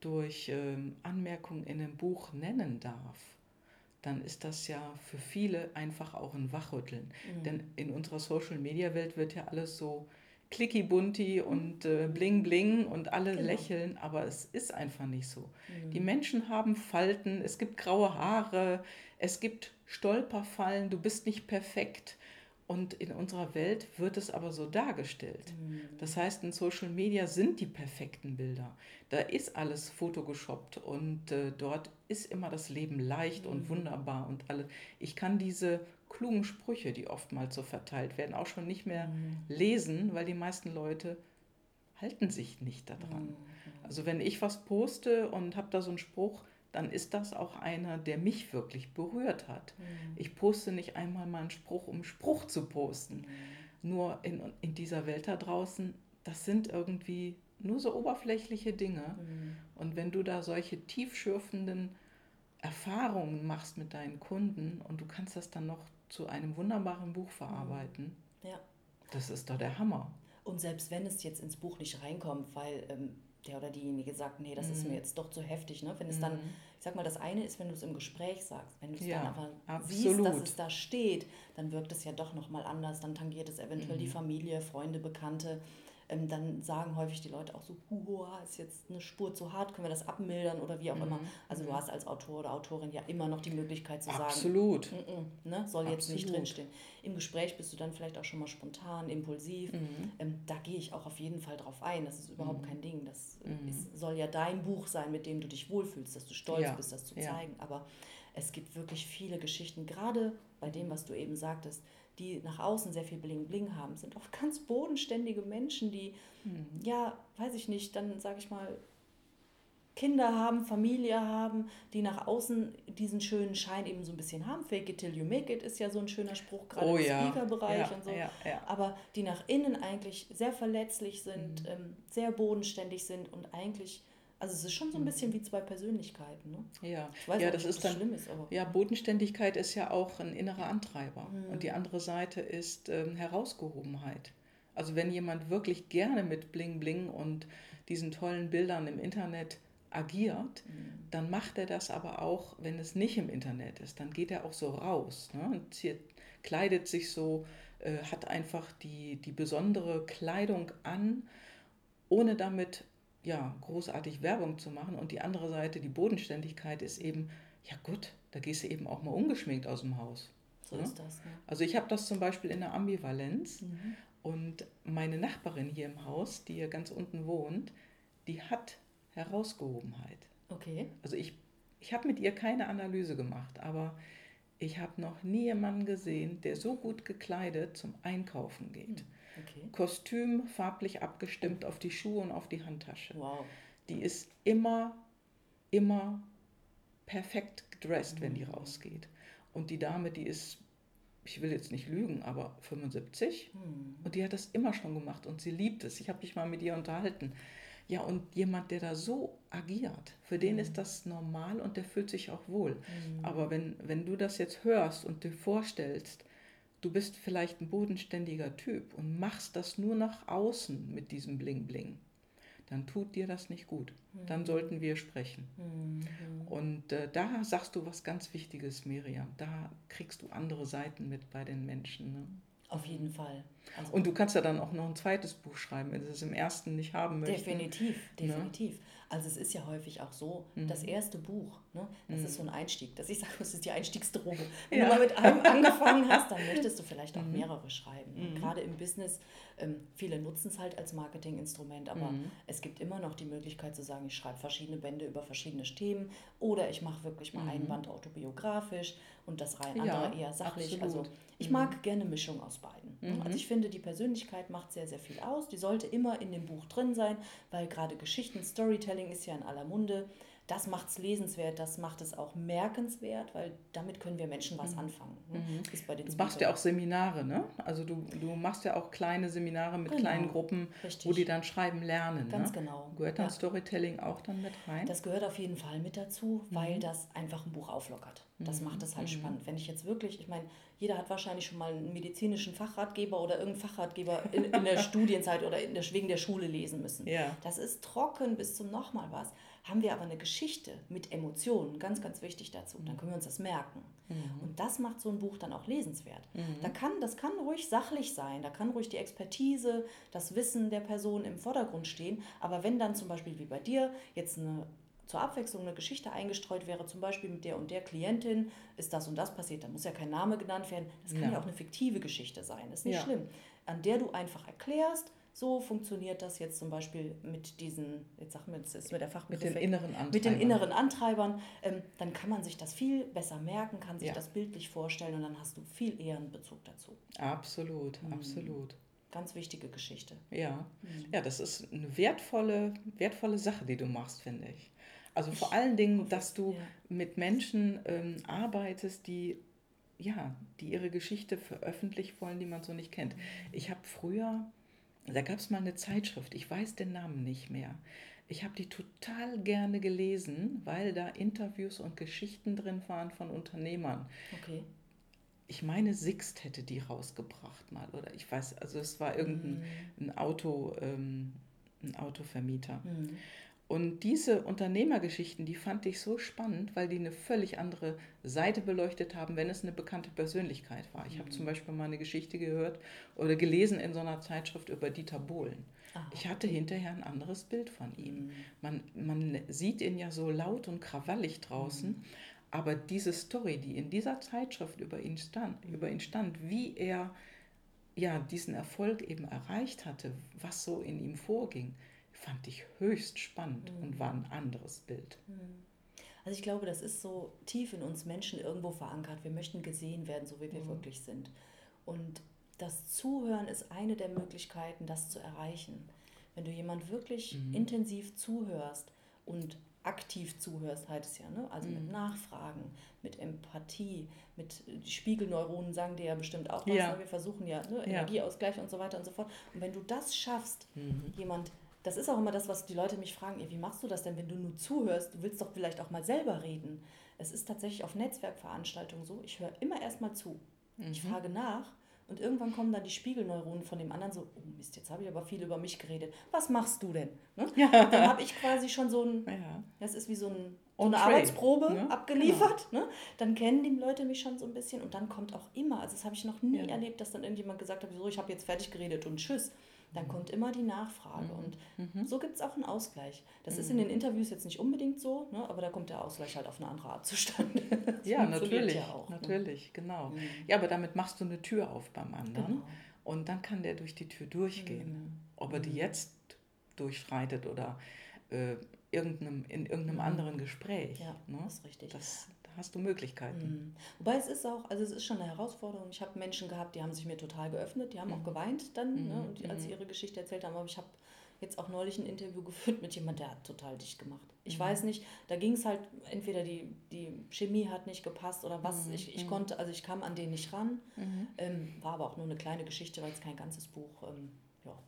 durch ähm, Anmerkungen in einem Buch nennen darf, dann ist das ja für viele einfach auch ein Wachrütteln. Mhm. Denn in unserer Social-Media-Welt wird ja alles so clicky bunti und äh, bling bling und alle genau. lächeln, aber es ist einfach nicht so. Mhm. Die Menschen haben Falten, es gibt graue Haare, es gibt Stolperfallen, du bist nicht perfekt. Und in unserer Welt wird es aber so dargestellt. Mhm. Das heißt, in Social Media sind die perfekten Bilder. Da ist alles fotogeshoppt und äh, dort ist immer das Leben leicht mhm. und wunderbar und alles. Ich kann diese klugen Sprüche, die oftmals so verteilt werden, auch schon nicht mehr mhm. lesen, weil die meisten Leute halten sich nicht daran. Mhm. Also wenn ich was poste und habe da so einen Spruch, dann ist das auch einer, der mich wirklich berührt hat. Mhm. Ich poste nicht einmal mal einen Spruch, um einen Spruch zu posten. Mhm. Nur in, in dieser Welt da draußen, das sind irgendwie nur so oberflächliche Dinge. Mhm. Und wenn du da solche tiefschürfenden Erfahrungen machst mit deinen Kunden und du kannst das dann noch zu einem wunderbaren Buch verarbeiten, Ja. das ist doch der Hammer. Und selbst wenn es jetzt ins Buch nicht reinkommt, weil ähm, der oder diejenige sagt, nee, das ist Mhm. mir jetzt doch zu heftig, ne? Wenn es dann, ich sag mal, das eine ist, wenn du es im Gespräch sagst, wenn du es Ja, dann aber siehst, absolut. dass es da steht, dann wirkt es ja doch nochmal anders, dann tangiert es eventuell Mhm. die Familie, Freunde, Bekannte. Ähm, dann sagen häufig die Leute auch so, huha, ist jetzt eine Spur zu hart, können wir das abmildern oder wie auch immer. Also du hast als Autor oder Autorin ja immer noch die Möglichkeit zu sagen, Absolut. Mm-mm, ne? Soll jetzt nicht Absolut. drinstehen. Im Gespräch bist du dann vielleicht auch schon mal spontan, impulsiv. Mhm. Ähm, da gehe ich auch auf jeden Fall drauf ein. Das ist überhaupt kein Ding. Das äh, Mhm. ist, soll ja dein Buch sein, mit dem du dich wohlfühlst, dass du stolz Ja, bist, das zu ja. zeigen. Aber es gibt wirklich viele Geschichten, gerade bei dem, was du eben sagtest, die nach außen sehr viel Bling-Bling haben, sind oft ganz bodenständige Menschen, die, Mhm. ja, weiß ich nicht, dann sage ich mal, Kinder haben, Familie haben, die nach außen diesen schönen Schein eben so ein bisschen haben. Fake it till you make it ist ja so ein schöner Spruch, gerade Oh im ja. Speaker-Bereich ja, und so. Ja. Aber die nach innen eigentlich sehr verletzlich sind, Mhm. ähm, sehr bodenständig sind und eigentlich, also es ist schon so ein bisschen wie zwei Persönlichkeiten. Ne? ja. Ich weiß ja, auch das ist dann schlimm ist, Ja, Bodenständigkeit ist ja auch ein innerer Antreiber. Mhm. Und die andere Seite ist ähm, Herausgehobenheit. Also wenn jemand wirklich gerne mit Bling Bling und diesen tollen Bildern im Internet agiert, Mhm. dann macht er das aber auch, wenn es nicht im Internet ist. Dann geht er auch so raus ne? und zieht, kleidet sich so, äh, hat einfach die, die besondere Kleidung an, ohne damit ja, großartig Werbung zu machen. Und die andere Seite, die Bodenständigkeit, ist eben, ja gut, da gehst du eben auch mal ungeschminkt aus dem Haus. so Ja. ist das. Ne? Also ich habe das zum Beispiel in der Ambivalenz Mhm. und meine Nachbarin hier im Haus, die hier ganz unten wohnt, die hat Herausgehobenheit. Okay. Also ich, ich habe mit ihr keine Analyse gemacht, aber ich habe noch nie jemanden gesehen, der so gut gekleidet zum Einkaufen geht. Okay. Kostüm farblich abgestimmt auf die Schuhe und auf die Handtasche. Wow. Die ist immer, immer perfekt gedresst, wenn die rausgeht. Und die Dame, die ist, ich will jetzt nicht lügen, aber 75. Hm. Und die hat das immer schon gemacht und sie liebt es. Ich habe mich mal mit ihr unterhalten. Ja, und jemand, der da so agiert, für den ist das normal und der fühlt sich auch wohl. Aber wenn, wenn du das jetzt hörst und dir vorstellst, du bist vielleicht ein bodenständiger Typ und machst das nur nach außen mit diesem Bling-Bling, dann tut dir das nicht gut. Dann sollten wir sprechen. Mhm. Und äh, da sagst du was ganz Wichtiges, Miriam. Da kriegst du andere Seiten mit bei den Menschen. Ne? Auf jeden Fall. Also Und du kannst ja dann auch noch ein zweites Buch schreiben, wenn du es im ersten nicht haben möchtest. Definitiv, Ne? definitiv. Also es ist ja häufig auch so, Mhm. das erste Buch, ne, das ist so ein Einstieg. Dass ich sage, das ist die Einstiegsdroge. Wenn Ja. du mal mit einem angefangen hast, dann möchtest du vielleicht auch Mhm. mehrere schreiben. Und Gerade im Business, ähm, viele nutzen es halt als Marketinginstrument, aber Mhm. es gibt immer noch die Möglichkeit zu sagen, ich schreibe verschiedene Bände über verschiedene Themen oder ich mache wirklich mal einen Band autobiografisch und das rein Mhm. Ja, andere eher sachlich. absolut. Also ich mag gerne Mischung aus beiden. ne? Mhm. Also ich finde, die Persönlichkeit macht sehr, sehr viel aus. Die sollte immer in dem Buch drin sein, weil gerade Geschichten, Storytelling ist ja in aller Munde. Das macht es lesenswert, das macht es auch merkenswert, weil damit können wir Menschen was anfangen. ne? Mhm. Du machst ja auch Seminare, ne? Also du, du machst ja auch kleine Seminare mit Genau, kleinen Gruppen, wo richtig. die dann schreiben lernen. Ganz ne? genau, Gehört dann ja. Storytelling auch dann mit rein? Das gehört auf jeden Fall mit dazu, weil Mhm. das einfach ein Buch auflockert. Das macht es halt spannend. Wenn ich jetzt wirklich, ich meine, jeder hat wahrscheinlich schon mal einen medizinischen Fachratgeber oder irgendeinen Fachratgeber in, in der Studienzeit oder in der, wegen der Schule lesen müssen. Ja. Das ist trocken bis zum nochmal was. Haben wir aber eine Geschichte mit Emotionen, ganz, ganz wichtig dazu, dann können wir uns das merken. Mhm. Und das macht so ein Buch dann auch lesenswert. Da kann, das kann ruhig sachlich sein, da kann ruhig die Expertise, das Wissen der Person im Vordergrund stehen. Aber wenn dann zum Beispiel wie bei dir jetzt eine zur Abwechslung eine Geschichte eingestreut wäre, zum Beispiel mit der und der Klientin ist das und das passiert, da muss ja kein Name genannt werden. Das kann ja, Ja. auch eine fiktive Geschichte sein, ist nicht Ja. schlimm. An der du einfach erklärst, so funktioniert das jetzt zum Beispiel mit diesen, jetzt sagen wir ist mir der Fachbegriff Mit den inneren Antreibern. mit den inneren Antreibern, ähm, dann kann man sich das viel besser merken, kann sich Ja. das bildlich vorstellen und dann hast du viel eher einen Bezug dazu. Absolut, Mhm. absolut. Ganz wichtige Geschichte. Ja. Mhm. ja, das ist eine wertvolle, wertvolle Sache, die du machst, finde ich. Also vor allen Dingen, dass du ja. mit Menschen ähm, arbeitest, die ja, die ihre Geschichte veröffentlichen wollen, die man so nicht kennt. Ich habe früher, da gab es mal eine Zeitschrift, ich weiß den Namen nicht mehr. Ich habe die total gerne gelesen, weil da Interviews und Geschichten drin waren von Unternehmern. Okay. Ich meine, Sixt hätte die rausgebracht mal, oder ich weiß, also es war irgendein mhm. ein Auto, ähm, ein Autovermieter. Mhm. Und diese Unternehmergeschichten, die fand ich so spannend, weil die eine völlig andere Seite beleuchtet haben, wenn es eine bekannte Persönlichkeit war. Ich mhm. habe zum Beispiel mal eine Geschichte gehört oder gelesen in so einer Zeitschrift über Dieter Bohlen. Aha. Ich hatte hinterher ein anderes Bild von ihm. Mhm. Man, man sieht ihn ja so laut und krawallig draußen, mhm. aber diese Story, die in dieser Zeitschrift über ihn stand, über ihn stand wie er ja diesen Erfolg eben erreicht hatte, was so in ihm vorging, fand ich höchst spannend mhm. und war ein anderes Bild. Mhm. Also ich glaube, das ist so tief in uns Menschen irgendwo verankert. Wir möchten gesehen werden, so wie wir mhm. wirklich sind. Und das Zuhören ist eine der Möglichkeiten, das zu erreichen. Wenn du jemand wirklich mhm. intensiv zuhörst und aktiv zuhörst, heißt es ja, ne? also mit mhm. Nachfragen, mit Empathie, mit die Spiegelneuronen sagen dir ja bestimmt auch was. Ja. Ne? Wir versuchen ja ne? Energieausgleich ja. und so weiter und so fort. Und wenn du das schaffst, mhm. jemand das ist auch immer das, was die Leute mich fragen, wie machst du das denn, wenn du nur zuhörst? Du willst doch vielleicht auch mal selber reden. Es ist tatsächlich auf Netzwerkveranstaltungen so, ich höre immer erst mal zu. Mhm. Ich frage nach und irgendwann kommen dann die Spiegelneuronen von dem anderen so, oh Mist, jetzt habe ich aber viel über mich geredet. Was machst du denn? Ne? Ja. Dann habe ich quasi schon so ein, ja. das ist wie so, ein, so eine trade, Arbeitsprobe ne? abgeliefert. Genau. Ne? Dann kennen die Leute mich schon so ein bisschen und dann kommt auch immer, also das habe ich noch nie ja. erlebt, dass dann irgendjemand gesagt hat, so, ich habe jetzt fertig geredet und tschüss dann kommt immer die Nachfrage. Mhm. Und mhm. so gibt es auch einen Ausgleich. Das mhm. ist in den Interviews jetzt nicht unbedingt so, ne, aber da kommt der Ausgleich halt auf eine andere Art zustande. ja, natürlich. Ja auch, ne? natürlich, ne? genau. Mhm. Ja, aber damit machst du eine Tür auf beim anderen. Genau. Und dann kann der durch die Tür durchgehen. Mhm. Ob er die mhm. jetzt durchschreitet oder äh, irgendeinem, in irgendeinem anderen Gespräch. Ja, ne? das ist richtig. Das, hast du Möglichkeiten. Mhm. Wobei es ist auch, also es ist schon eine Herausforderung. Ich habe Menschen gehabt, die haben sich mir total geöffnet, die haben mhm. auch geweint dann, ne, mhm. ne, und die, als sie mhm. ihre Geschichte erzählt haben. Aber ich habe jetzt auch neulich ein Interview geführt mit jemandem, der hat total dicht gemacht. Ich mhm. weiß nicht, da ging es halt, entweder die, die Chemie hat nicht gepasst oder was. Mhm. Ich, ich konnte, also ich kam an den nicht ran. Ähm, war aber auch nur eine kleine Geschichte, weil es kein ganzes Buch. Ähm, ja,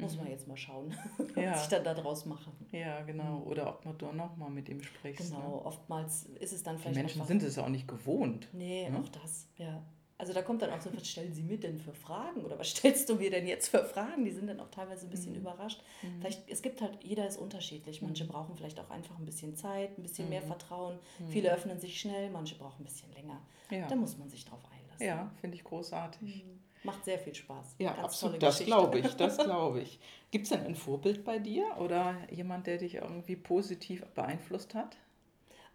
muss man mhm. jetzt mal schauen, ja. was ich dann daraus mache. Ja, genau. Mhm. Oder ob man da noch mal mit ihm spricht. Genau, ne? oftmals ist es dann vielleicht. Die Menschen sind es auch nicht gewohnt. Nee, ne? auch das, ja. Also da kommt dann auch so, was stellen Sie mir denn für Fragen? Oder was stellst du mir denn jetzt für Fragen? Die sind dann auch teilweise ein bisschen mhm. überrascht. Mhm. Vielleicht, es gibt halt, jeder ist unterschiedlich. Manche mhm. brauchen vielleicht auch einfach ein bisschen Zeit, ein bisschen mehr mhm. Vertrauen. Viele öffnen sich schnell, manche brauchen ein bisschen länger. Ja. Da muss man sich drauf einlassen. Ja, finde ich großartig. Macht sehr viel Spaß. Ja, Ganz absolut. Das glaube ich, das glaube ich. Gibt es denn ein Vorbild bei dir oder jemand, der dich irgendwie positiv beeinflusst hat?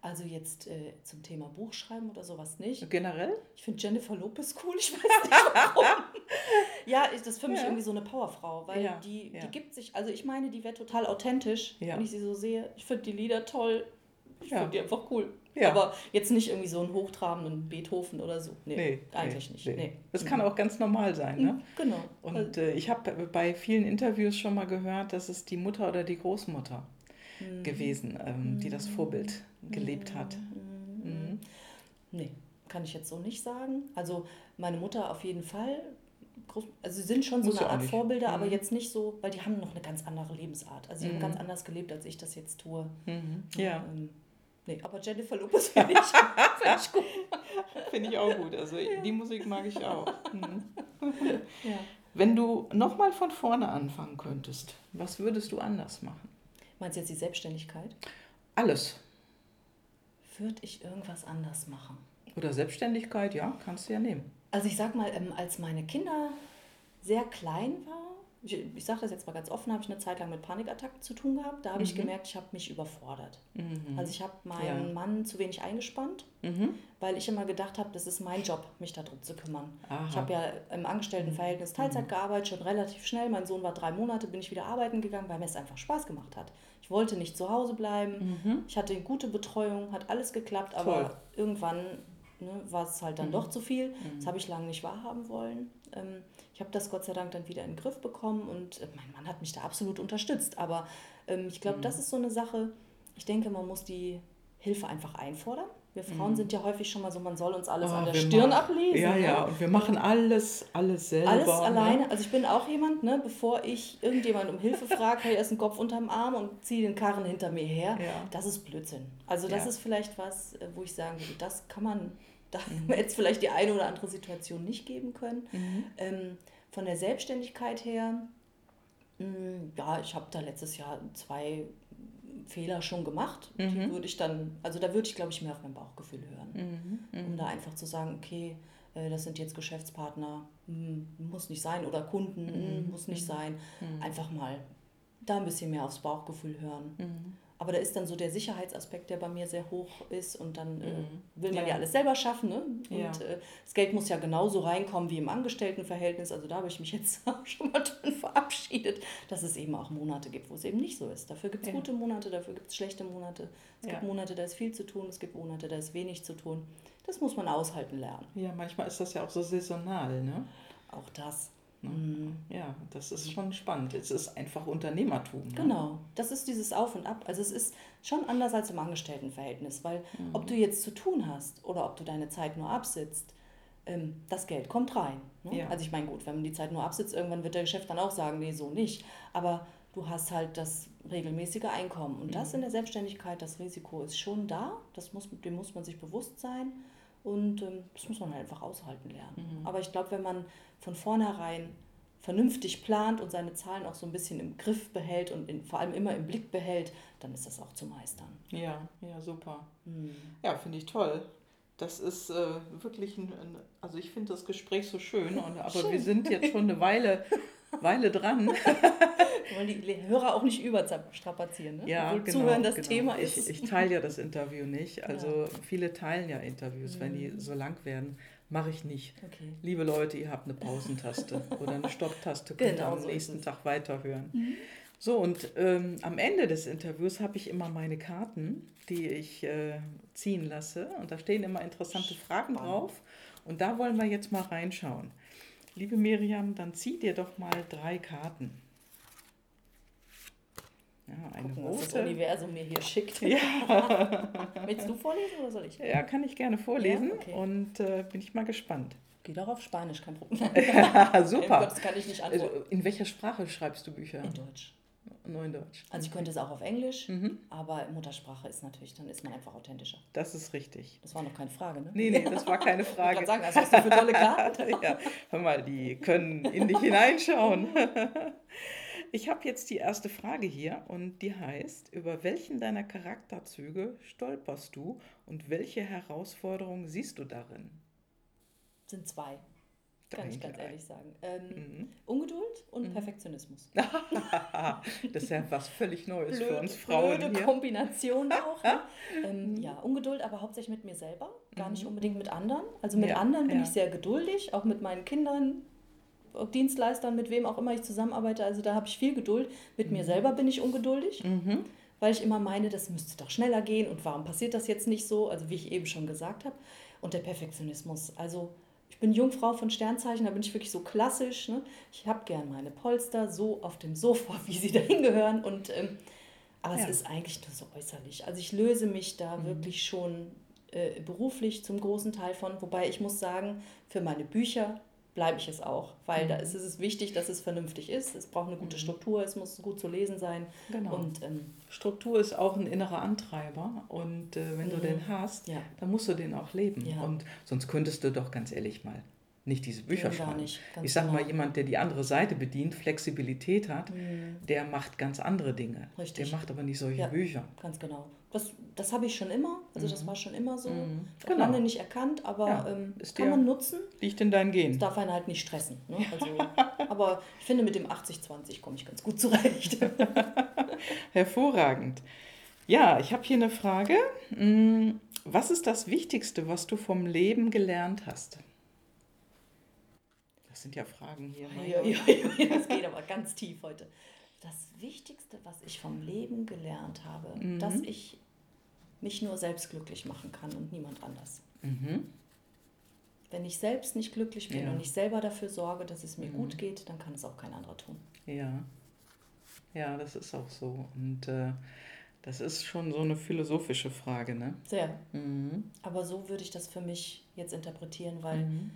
Also jetzt äh, zum Thema Buchschreiben oder sowas nicht. Generell? Ich finde Jennifer Lopez cool, ich weiß nicht warum. ja, das ist für mich ja. irgendwie so eine Powerfrau, weil ja, die, ja. die gibt sich, also ich meine, die wäre total authentisch, wenn ich sie so sehe. Ich finde die Lieder toll, ich finde die einfach cool. Ja. Aber jetzt nicht irgendwie so einen hochtrabenden Beethoven oder so. Nee, nee eigentlich nee, nicht. Nee. Das kann auch ganz normal sein. Ne? Mhm, genau. Und äh, ich habe bei vielen Interviews schon mal gehört, dass es die Mutter oder die Großmutter mhm. gewesen, ähm, die das Vorbild mhm. gelebt hat. Mhm. mhm. Nee, kann ich jetzt so nicht sagen. Also meine Mutter auf jeden Fall. Also sie sind schon so Muss eine Art Vorbilder, aber mhm. jetzt nicht so, weil die haben noch eine ganz andere Lebensart. Also sie haben ganz anders gelebt, als ich das jetzt tue. Ja. Ähm, Nee, aber Jennifer Lopez finde ich, find ich gut. finde ich auch gut. Also ja. die Musik mag ich auch. Mhm. Ja. Wenn du nochmal von vorne anfangen könntest, was würdest du anders machen? Meinst du jetzt die Selbstständigkeit? Alles. Würde ich irgendwas anders machen? Oder Selbstständigkeit, ja, kannst du ja nehmen. Also ich sag mal, ähm, als meine Kinder sehr klein waren, ich, ich sage das jetzt mal ganz offen, habe ich eine Zeit lang mit Panikattacken zu tun gehabt. Da habe mhm. ich gemerkt, ich habe mich überfordert. Mhm. Also ich habe meinen ja. Mann zu wenig eingespannt, mhm. weil ich immer gedacht habe, das ist mein Job, mich darum zu kümmern. Aha. Ich habe ja im Angestelltenverhältnis mhm. Teilzeit gearbeitet, schon relativ schnell. Mein Sohn war drei Monate, bin ich wieder arbeiten gegangen, weil mir es einfach Spaß gemacht hat. Ich wollte nicht zu Hause bleiben. Mhm. Ich hatte gute Betreuung, hat alles geklappt, Toll. aber irgendwann ne, war es halt dann mhm. doch zu viel. Das habe ich lange nicht wahrhaben wollen. Ähm, ich habe das Gott sei Dank dann wieder in den Griff bekommen und äh, mein Mann hat mich da absolut unterstützt. Aber ähm, ich glaube, mhm. das ist so eine Sache, Ich denke, man muss die Hilfe einfach einfordern. Wir Frauen Mhm. sind ja häufig schon mal so, man soll uns alles an Oh, der wir Stirn machen- ablesen. Ja, ne? ja, und wir machen alles, alles selber. Alles ne? alleine. Also ich bin auch jemand, ne, bevor ich irgendjemand um Hilfe frage, habe ich erst einen Kopf unterm Arm und ziehe den Karren hinter mir her. Ja. Das ist Blödsinn. Also das Ja. ist vielleicht was, äh, wo ich sagen würde, das kann man, da Mhm. hätte es vielleicht die eine oder andere Situation nicht geben können. Mhm. Ähm, von der Selbstständigkeit her, mh, ja, ich habe da letztes Jahr zwei Fehler schon gemacht. Die Mhm. würde ich dann, also da würde ich, glaube ich, mehr auf mein Bauchgefühl hören Mhm. um da einfach zu sagen, okay, äh, das sind jetzt Geschäftspartner, hm, muss nicht sein, oder Kunden, hm, muss nicht sein. Einfach mal da ein bisschen mehr aufs Bauchgefühl hören. Mhm. Aber da ist dann so der Sicherheitsaspekt, der bei mir sehr hoch ist und dann äh, will man Ja. ja. alles selber schaffen. Ne? Und Ja. äh, das Geld muss ja genauso reinkommen wie im Angestelltenverhältnis. Also da habe ich mich jetzt schon mal drin verabschiedet, dass es eben auch Monate gibt, wo es eben nicht so ist. Dafür gibt es Ja. gute Monate, dafür gibt es schlechte Monate. Es gibt. Monate, da ist viel zu tun, es gibt Monate, da ist wenig zu tun. Das muss man aushalten lernen. Ja, manchmal ist das ja auch so saisonal, ne? Auch das. Ne? Mhm. Ja, das ist schon spannend. Es ist einfach Unternehmertum. Ne? Genau, das ist dieses Auf und Ab. Also es ist schon anders als im Angestelltenverhältnis, weil Mhm. ob du jetzt zu tun hast oder ob du deine Zeit nur absitzt, ähm, das Geld kommt rein. Ne? Ja. Also ich meine, gut, wenn man die Zeit nur absitzt, irgendwann wird der Geschäft dann auch sagen, nee, so nicht. Aber du hast halt das regelmäßige Einkommen. Und Mhm. das in der Selbstständigkeit, das Risiko ist schon da, das muss, dem muss man sich bewusst sein. Und ähm, das muss man halt einfach aushalten lernen. Mhm. Aber ich glaube, wenn man von vornherein vernünftig plant und seine Zahlen auch so ein bisschen im Griff behält und in, vor allem immer im Blick behält, dann ist das auch zu meistern. Ja, ja, super. Hm. Ja, finde ich toll. Das ist äh, wirklich ein, ein, also ich finde das Gespräch so schön, und, aber wir Schön. sind jetzt schon eine Weile, Weile dran. Wollen die Hörer auch nicht überstrapazieren, ne? Ja, Obwohl genau. Zuhören das genau. Thema ich, ist. Ich teile ja das Interview nicht. Also viele teilen ja Interviews, wenn die so lang werden. Mache ich nicht. okay. Liebe Leute, ihr habt eine Pausentaste oder eine Stopptaste, könnt ihr Genau am so nächsten. Tag weiterhören. So, und ähm, am Ende des Interviews habe ich immer meine Karten, die ich äh, ziehen lasse. Und da stehen immer interessante Fragen Spannend. drauf. Und da wollen wir jetzt mal reinschauen. Liebe Miriam, dann zieh dir doch mal drei Karten. Ja, eine Gucken, was das rote. Universum mir hier schickt. Ja. Willst du vorlesen oder soll ich? ja, kann ich gerne vorlesen Ja, okay. und äh, bin ich mal gespannt. Geh doch auf Spanisch, kein Problem. Super. Das kann ich nicht Also, antworten. in welcher Sprache schreibst du Bücher? In Deutsch. Nur in Deutsch. Also ich könnte es auch auf Englisch, Mhm. aber Muttersprache ist natürlich, dann ist man einfach authentischer. Das ist richtig. Das war noch keine Frage, ne? Nee, nee, das war keine Ich wollte gerade Frage. sagen, also was hast du für tolle Karten? ja, hör mal, die können in dich hineinschauen. Ich habe jetzt die erste Frage hier und die heißt, über welchen deiner Charakterzüge stolperst du und welche Herausforderungen siehst du darin? Sind zwei, kann ich ganz ehrlich sagen. Ähm, Mhm. Ungeduld und Perfektionismus. Das ist ja was völlig Neues für uns Frauen blöde hier. Kombination auch. Ne? ähm, ja, Ungeduld, aber hauptsächlich mit mir selber, gar nicht unbedingt mit anderen. Also mit Mhm. Ja, anderen bin ja. ich sehr geduldig, auch mit meinen Kindern, Dienstleistern, mit wem auch immer ich zusammenarbeite. Also da habe ich viel Geduld. Mit mir selber bin ich ungeduldig, Mhm. weil ich immer meine, das müsste doch schneller gehen und warum passiert das jetzt nicht so? Also wie ich eben schon gesagt habe. Und der Perfektionismus. Also ich bin Jungfrau von Sternzeichen, da bin ich wirklich so klassisch. Ne? Ich habe gern meine Polster so auf dem Sofa, wie sie dahin gehören. Und, ähm, aber Ja. es ist eigentlich nur so äußerlich. Also ich löse mich da Mhm. wirklich schon äh, beruflich zum großen Teil von. Wobei ich muss sagen, für meine Bücher bleibe ich es auch. Weil Mhm. da ist es wichtig, dass es vernünftig ist. Es braucht eine gute Struktur, es muss gut zu lesen sein. Genau. Und ähm, Struktur ist auch ein innerer Antreiber und äh, wenn du Mhm. den hast, Ja. dann musst du den auch leben. Ja. Und sonst könntest du doch ganz ehrlich mal nicht diese Bücher gar schreiben. nicht, ich sag mal, genau. jemand, der die andere Seite bedient, Flexibilität hat, Mhm. der macht ganz andere Dinge. Richtig. Der macht aber nicht solche Ja. Bücher. Ganz genau. Das, das habe ich schon immer, also das war schon immer so. Mhm. Genau. Lange nicht erkannt, aber Ja, ähm, kann man nutzen. Liegt in deinen Es Gen. darf einen halt nicht stressen. Ne? Also, aber ich finde, mit dem 80-20 komme ich ganz gut zurecht. Hervorragend. Ja, ich habe hier eine Frage. Mm, Was ist das Wichtigste, was du vom Leben gelernt hast? Das sind ja Fragen hier. Ja, ja, ja, das geht aber ganz tief heute. Das Wichtigste, was ich vom Leben gelernt habe, Mhm. dass ich mich nur selbst glücklich machen kann und niemand anders. Mhm. Wenn ich selbst nicht glücklich bin Ja. und ich selber dafür sorge, dass es mir Mhm. gut geht, dann kann es auch kein anderer tun. Ja. Ja, das ist auch so. Und äh, Das ist schon so eine philosophische Frage, ne? Sehr. Mhm. Aber so würde ich das für mich jetzt interpretieren, weil Mhm.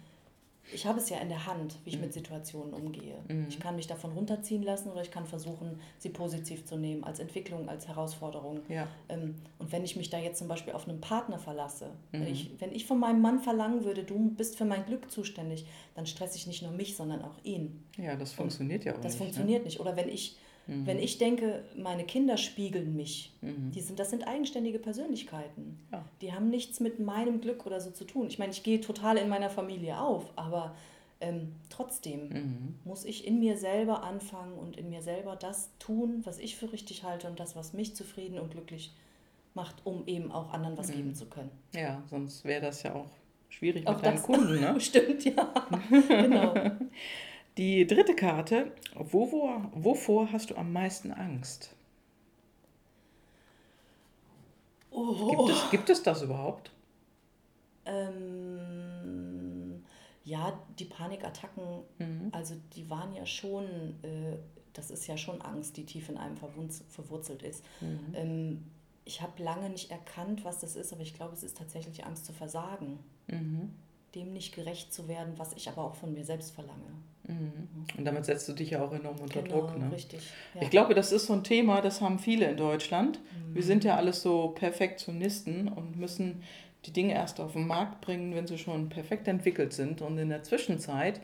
Ich habe es ja in der Hand, wie ich mit Situationen umgehe. Ich kann mich davon runterziehen lassen oder ich kann versuchen, sie positiv zu nehmen, als Entwicklung, als Herausforderung. Ja. Ähm, Und wenn ich mich da jetzt zum Beispiel auf einen Partner verlasse, wenn, Mhm. ich, wenn ich von meinem Mann verlangen würde, du bist für mein Glück zuständig, dann stresse ich nicht nur mich, sondern auch ihn. Ja, das funktioniert ja auch Das nicht. ne? funktioniert nicht. Oder wenn ich, wenn ich denke, meine Kinder spiegeln mich, Mhm. die sind, das sind eigenständige Persönlichkeiten. Ja. Die haben nichts mit meinem Glück oder so zu tun. Ich meine, ich gehe total in meiner Familie auf, aber ähm, trotzdem Mhm. muss ich in mir selber anfangen und in mir selber das tun, was ich für richtig halte und das, was mich zufrieden und glücklich macht, um eben auch anderen was geben zu können. Ja, sonst wäre das ja auch schwierig Auch mit deinen das. Kunden, ne? Stimmt, ja. genau. Die dritte Karte, wovor, wovor hast du am meisten Angst? Oh. Gibt, es, gibt es das überhaupt? Ähm, ja, die Panikattacken, Mhm. also die waren ja schon, äh, das ist ja schon Angst, die tief in einem verwurzelt ist. Mhm. Ähm, ich habe lange nicht erkannt, was das ist, aber ich glaube, es ist tatsächlich Angst zu versagen, Mhm. dem nicht gerecht zu werden, was ich aber auch von mir selbst verlange. Mhm. Und damit setzt du dich ja auch enorm unter Genau, Druck, ne? richtig. Ja. Ich glaube, das ist so ein Thema, das haben viele in Deutschland. Mhm. Wir sind ja alles so Perfektionisten und müssen die Dinge erst auf den Markt bringen, wenn sie schon perfekt entwickelt sind. Und in der Zwischenzeit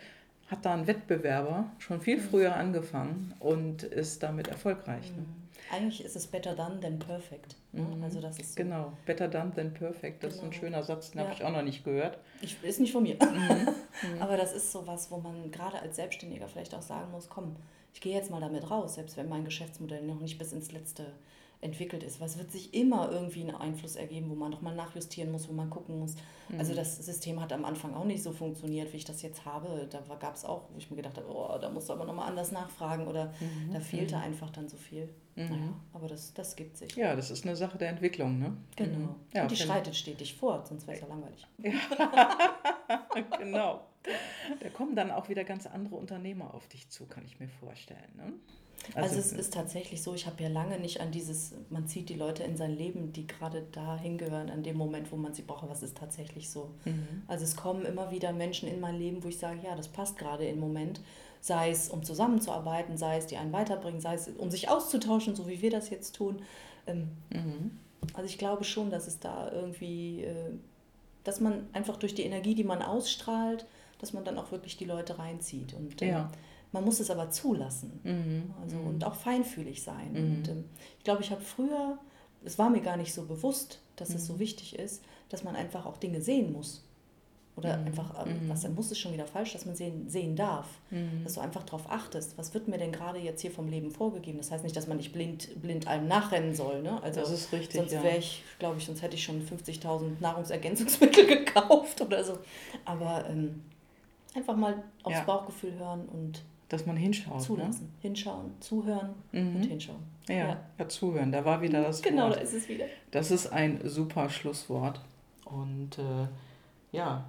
hat da ein Wettbewerber schon viel früher angefangen und ist damit erfolgreich. Ne? Eigentlich ist es better done than perfect. Ne? Also das ist so. Genau, better done than perfect. Das ist ein Genau. schöner Satz, den Ja. habe ich auch noch nicht gehört. Ich, ist nicht von mir. Mhm. Aber das ist sowas, wo man gerade als Selbstständiger vielleicht auch sagen muss, komm, ich gehe jetzt mal damit raus, selbst wenn mein Geschäftsmodell noch nicht bis ins Letzte entwickelt ist. Weil es wird sich immer irgendwie einen Einfluss ergeben, wo man nochmal nachjustieren muss, wo man gucken muss. Also Mhm. das System hat am Anfang auch nicht so funktioniert, wie ich das jetzt habe. Da gab es auch, wo ich mir gedacht habe, oh, da musst du aber nochmal anders nachfragen oder Mhm. da fehlte einfach dann so viel. Naja, aber das, das gibt sich. Ja, das ist eine Sache der Entwicklung. Ne? Genau. Mhm. Ja, Und die schreitet stetig vor, sonst wäre es ja langweilig. genau. Da kommen dann auch wieder ganz andere Unternehmer auf dich zu, kann ich mir vorstellen. Ne? Also, es ist tatsächlich so, ich habe ja lange nicht an dieses, man zieht die Leute in sein Leben, die gerade da hingehören, an dem Moment, wo man sie braucht, aber es ist tatsächlich so. Mhm. Also es kommen immer wieder Menschen in mein Leben, wo ich sage, ja, das passt gerade im Moment, sei es um zusammenzuarbeiten, sei es die einen weiterbringen, sei es um sich auszutauschen, so wie wir das jetzt tun. Ähm, Mhm. Also ich glaube schon, dass es da irgendwie, äh, dass man einfach durch die Energie, die man ausstrahlt, dass man dann auch wirklich die Leute reinzieht. Und ähm, Ja. man muss es aber zulassen. Mhm. Also, Und auch feinfühlig sein. Mhm. Und ähm, ich glaube, ich habe früher, es war mir gar nicht so bewusst, dass es Mhm. so wichtig ist, dass man einfach auch Dinge sehen muss. Oder Mhm. einfach, ähm, Mhm. was dann muss ist schon wieder falsch, dass man sehen, sehen darf. Mhm. Dass du einfach darauf achtest, was wird mir denn gerade jetzt hier vom Leben vorgegeben. Das heißt nicht, dass man nicht blind, blind allem nachrennen soll. Ne? Also Das ist richtig, sonst ja. wäre ich, glaube ich, sonst hätte ich schon 50.000 Nahrungsergänzungsmittel gekauft oder so. Aber ähm, einfach mal aufs Ja. Bauchgefühl hören und Dass man hinschaut. Ne? zulassen. Hinschauen, zuhören Mhm. und hinschauen. Ja, ja. zuhören. Da war wieder das Genau, Wort. da ist es wieder. Das ist ein super Schlusswort. Und äh, ja,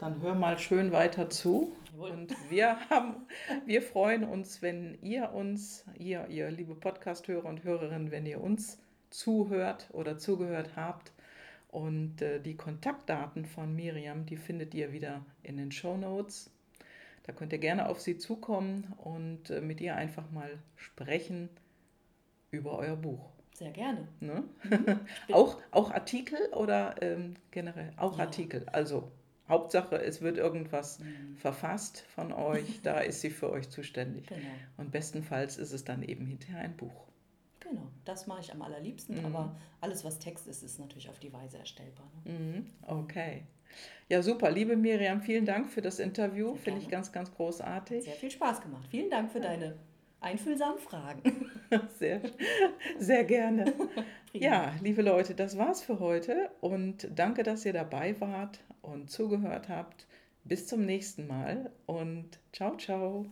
dann hör mal schön weiter zu. Und wir haben, wir freuen uns, wenn ihr uns, ihr, ihr liebe Podcast-Hörer und Hörerinnen, wenn ihr uns zuhört oder zugehört habt. Und äh, die Kontaktdaten von Miriam, die findet ihr wieder in den Show Notes. Da könnt ihr gerne auf sie zukommen und äh, mit ihr einfach mal sprechen über euer Buch. Sehr gerne. Ne? auch, auch Artikel oder ähm, generell? Auch Ja. Artikel. Also Hauptsache, es wird irgendwas verfasst von euch, da ist sie für euch zuständig. Genau. Und bestenfalls ist es dann eben hinterher ein Buch. Genau. Das mache ich am allerliebsten, Mhm. aber alles, was Text ist, ist natürlich auf die Weise erstellbar. Ne? Mhm, Okay. Ja, super. Liebe Miriam, vielen Dank für das Interview. Finde ich ganz, ganz großartig. Sehr viel Spaß gemacht. Vielen Dank für deine einfühlsamen Fragen. Sehr, sehr gerne. Ja, liebe Leute, das war's für heute und danke, dass ihr dabei wart und zugehört habt. Bis zum nächsten Mal und ciao, ciao.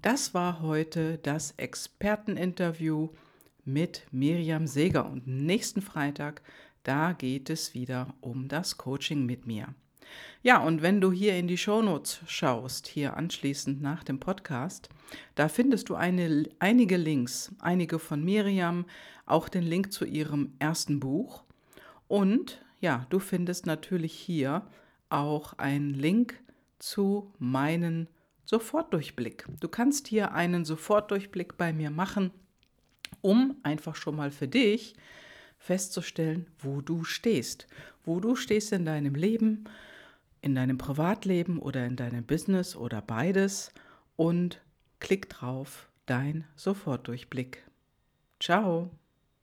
Das war heute das Experteninterview mit Miriam Seeger und nächsten Freitag, da geht es wieder um das Coaching mit mir. Ja, und wenn du hier in die Shownotes schaust, hier anschließend nach dem Podcast, da findest du eine, einige Links, einige von Miriam, auch den Link zu ihrem ersten Buch. Und ja, du findest natürlich hier auch einen Link zu meinen Sofortdurchblick. Du kannst hier einen Sofortdurchblick bei mir machen, um einfach schon mal für dich festzustellen, wo du stehst. Wo du stehst in deinem Leben, in deinem Privatleben oder in deinem Business oder beides und klick drauf, dein Sofortdurchblick. Ciao.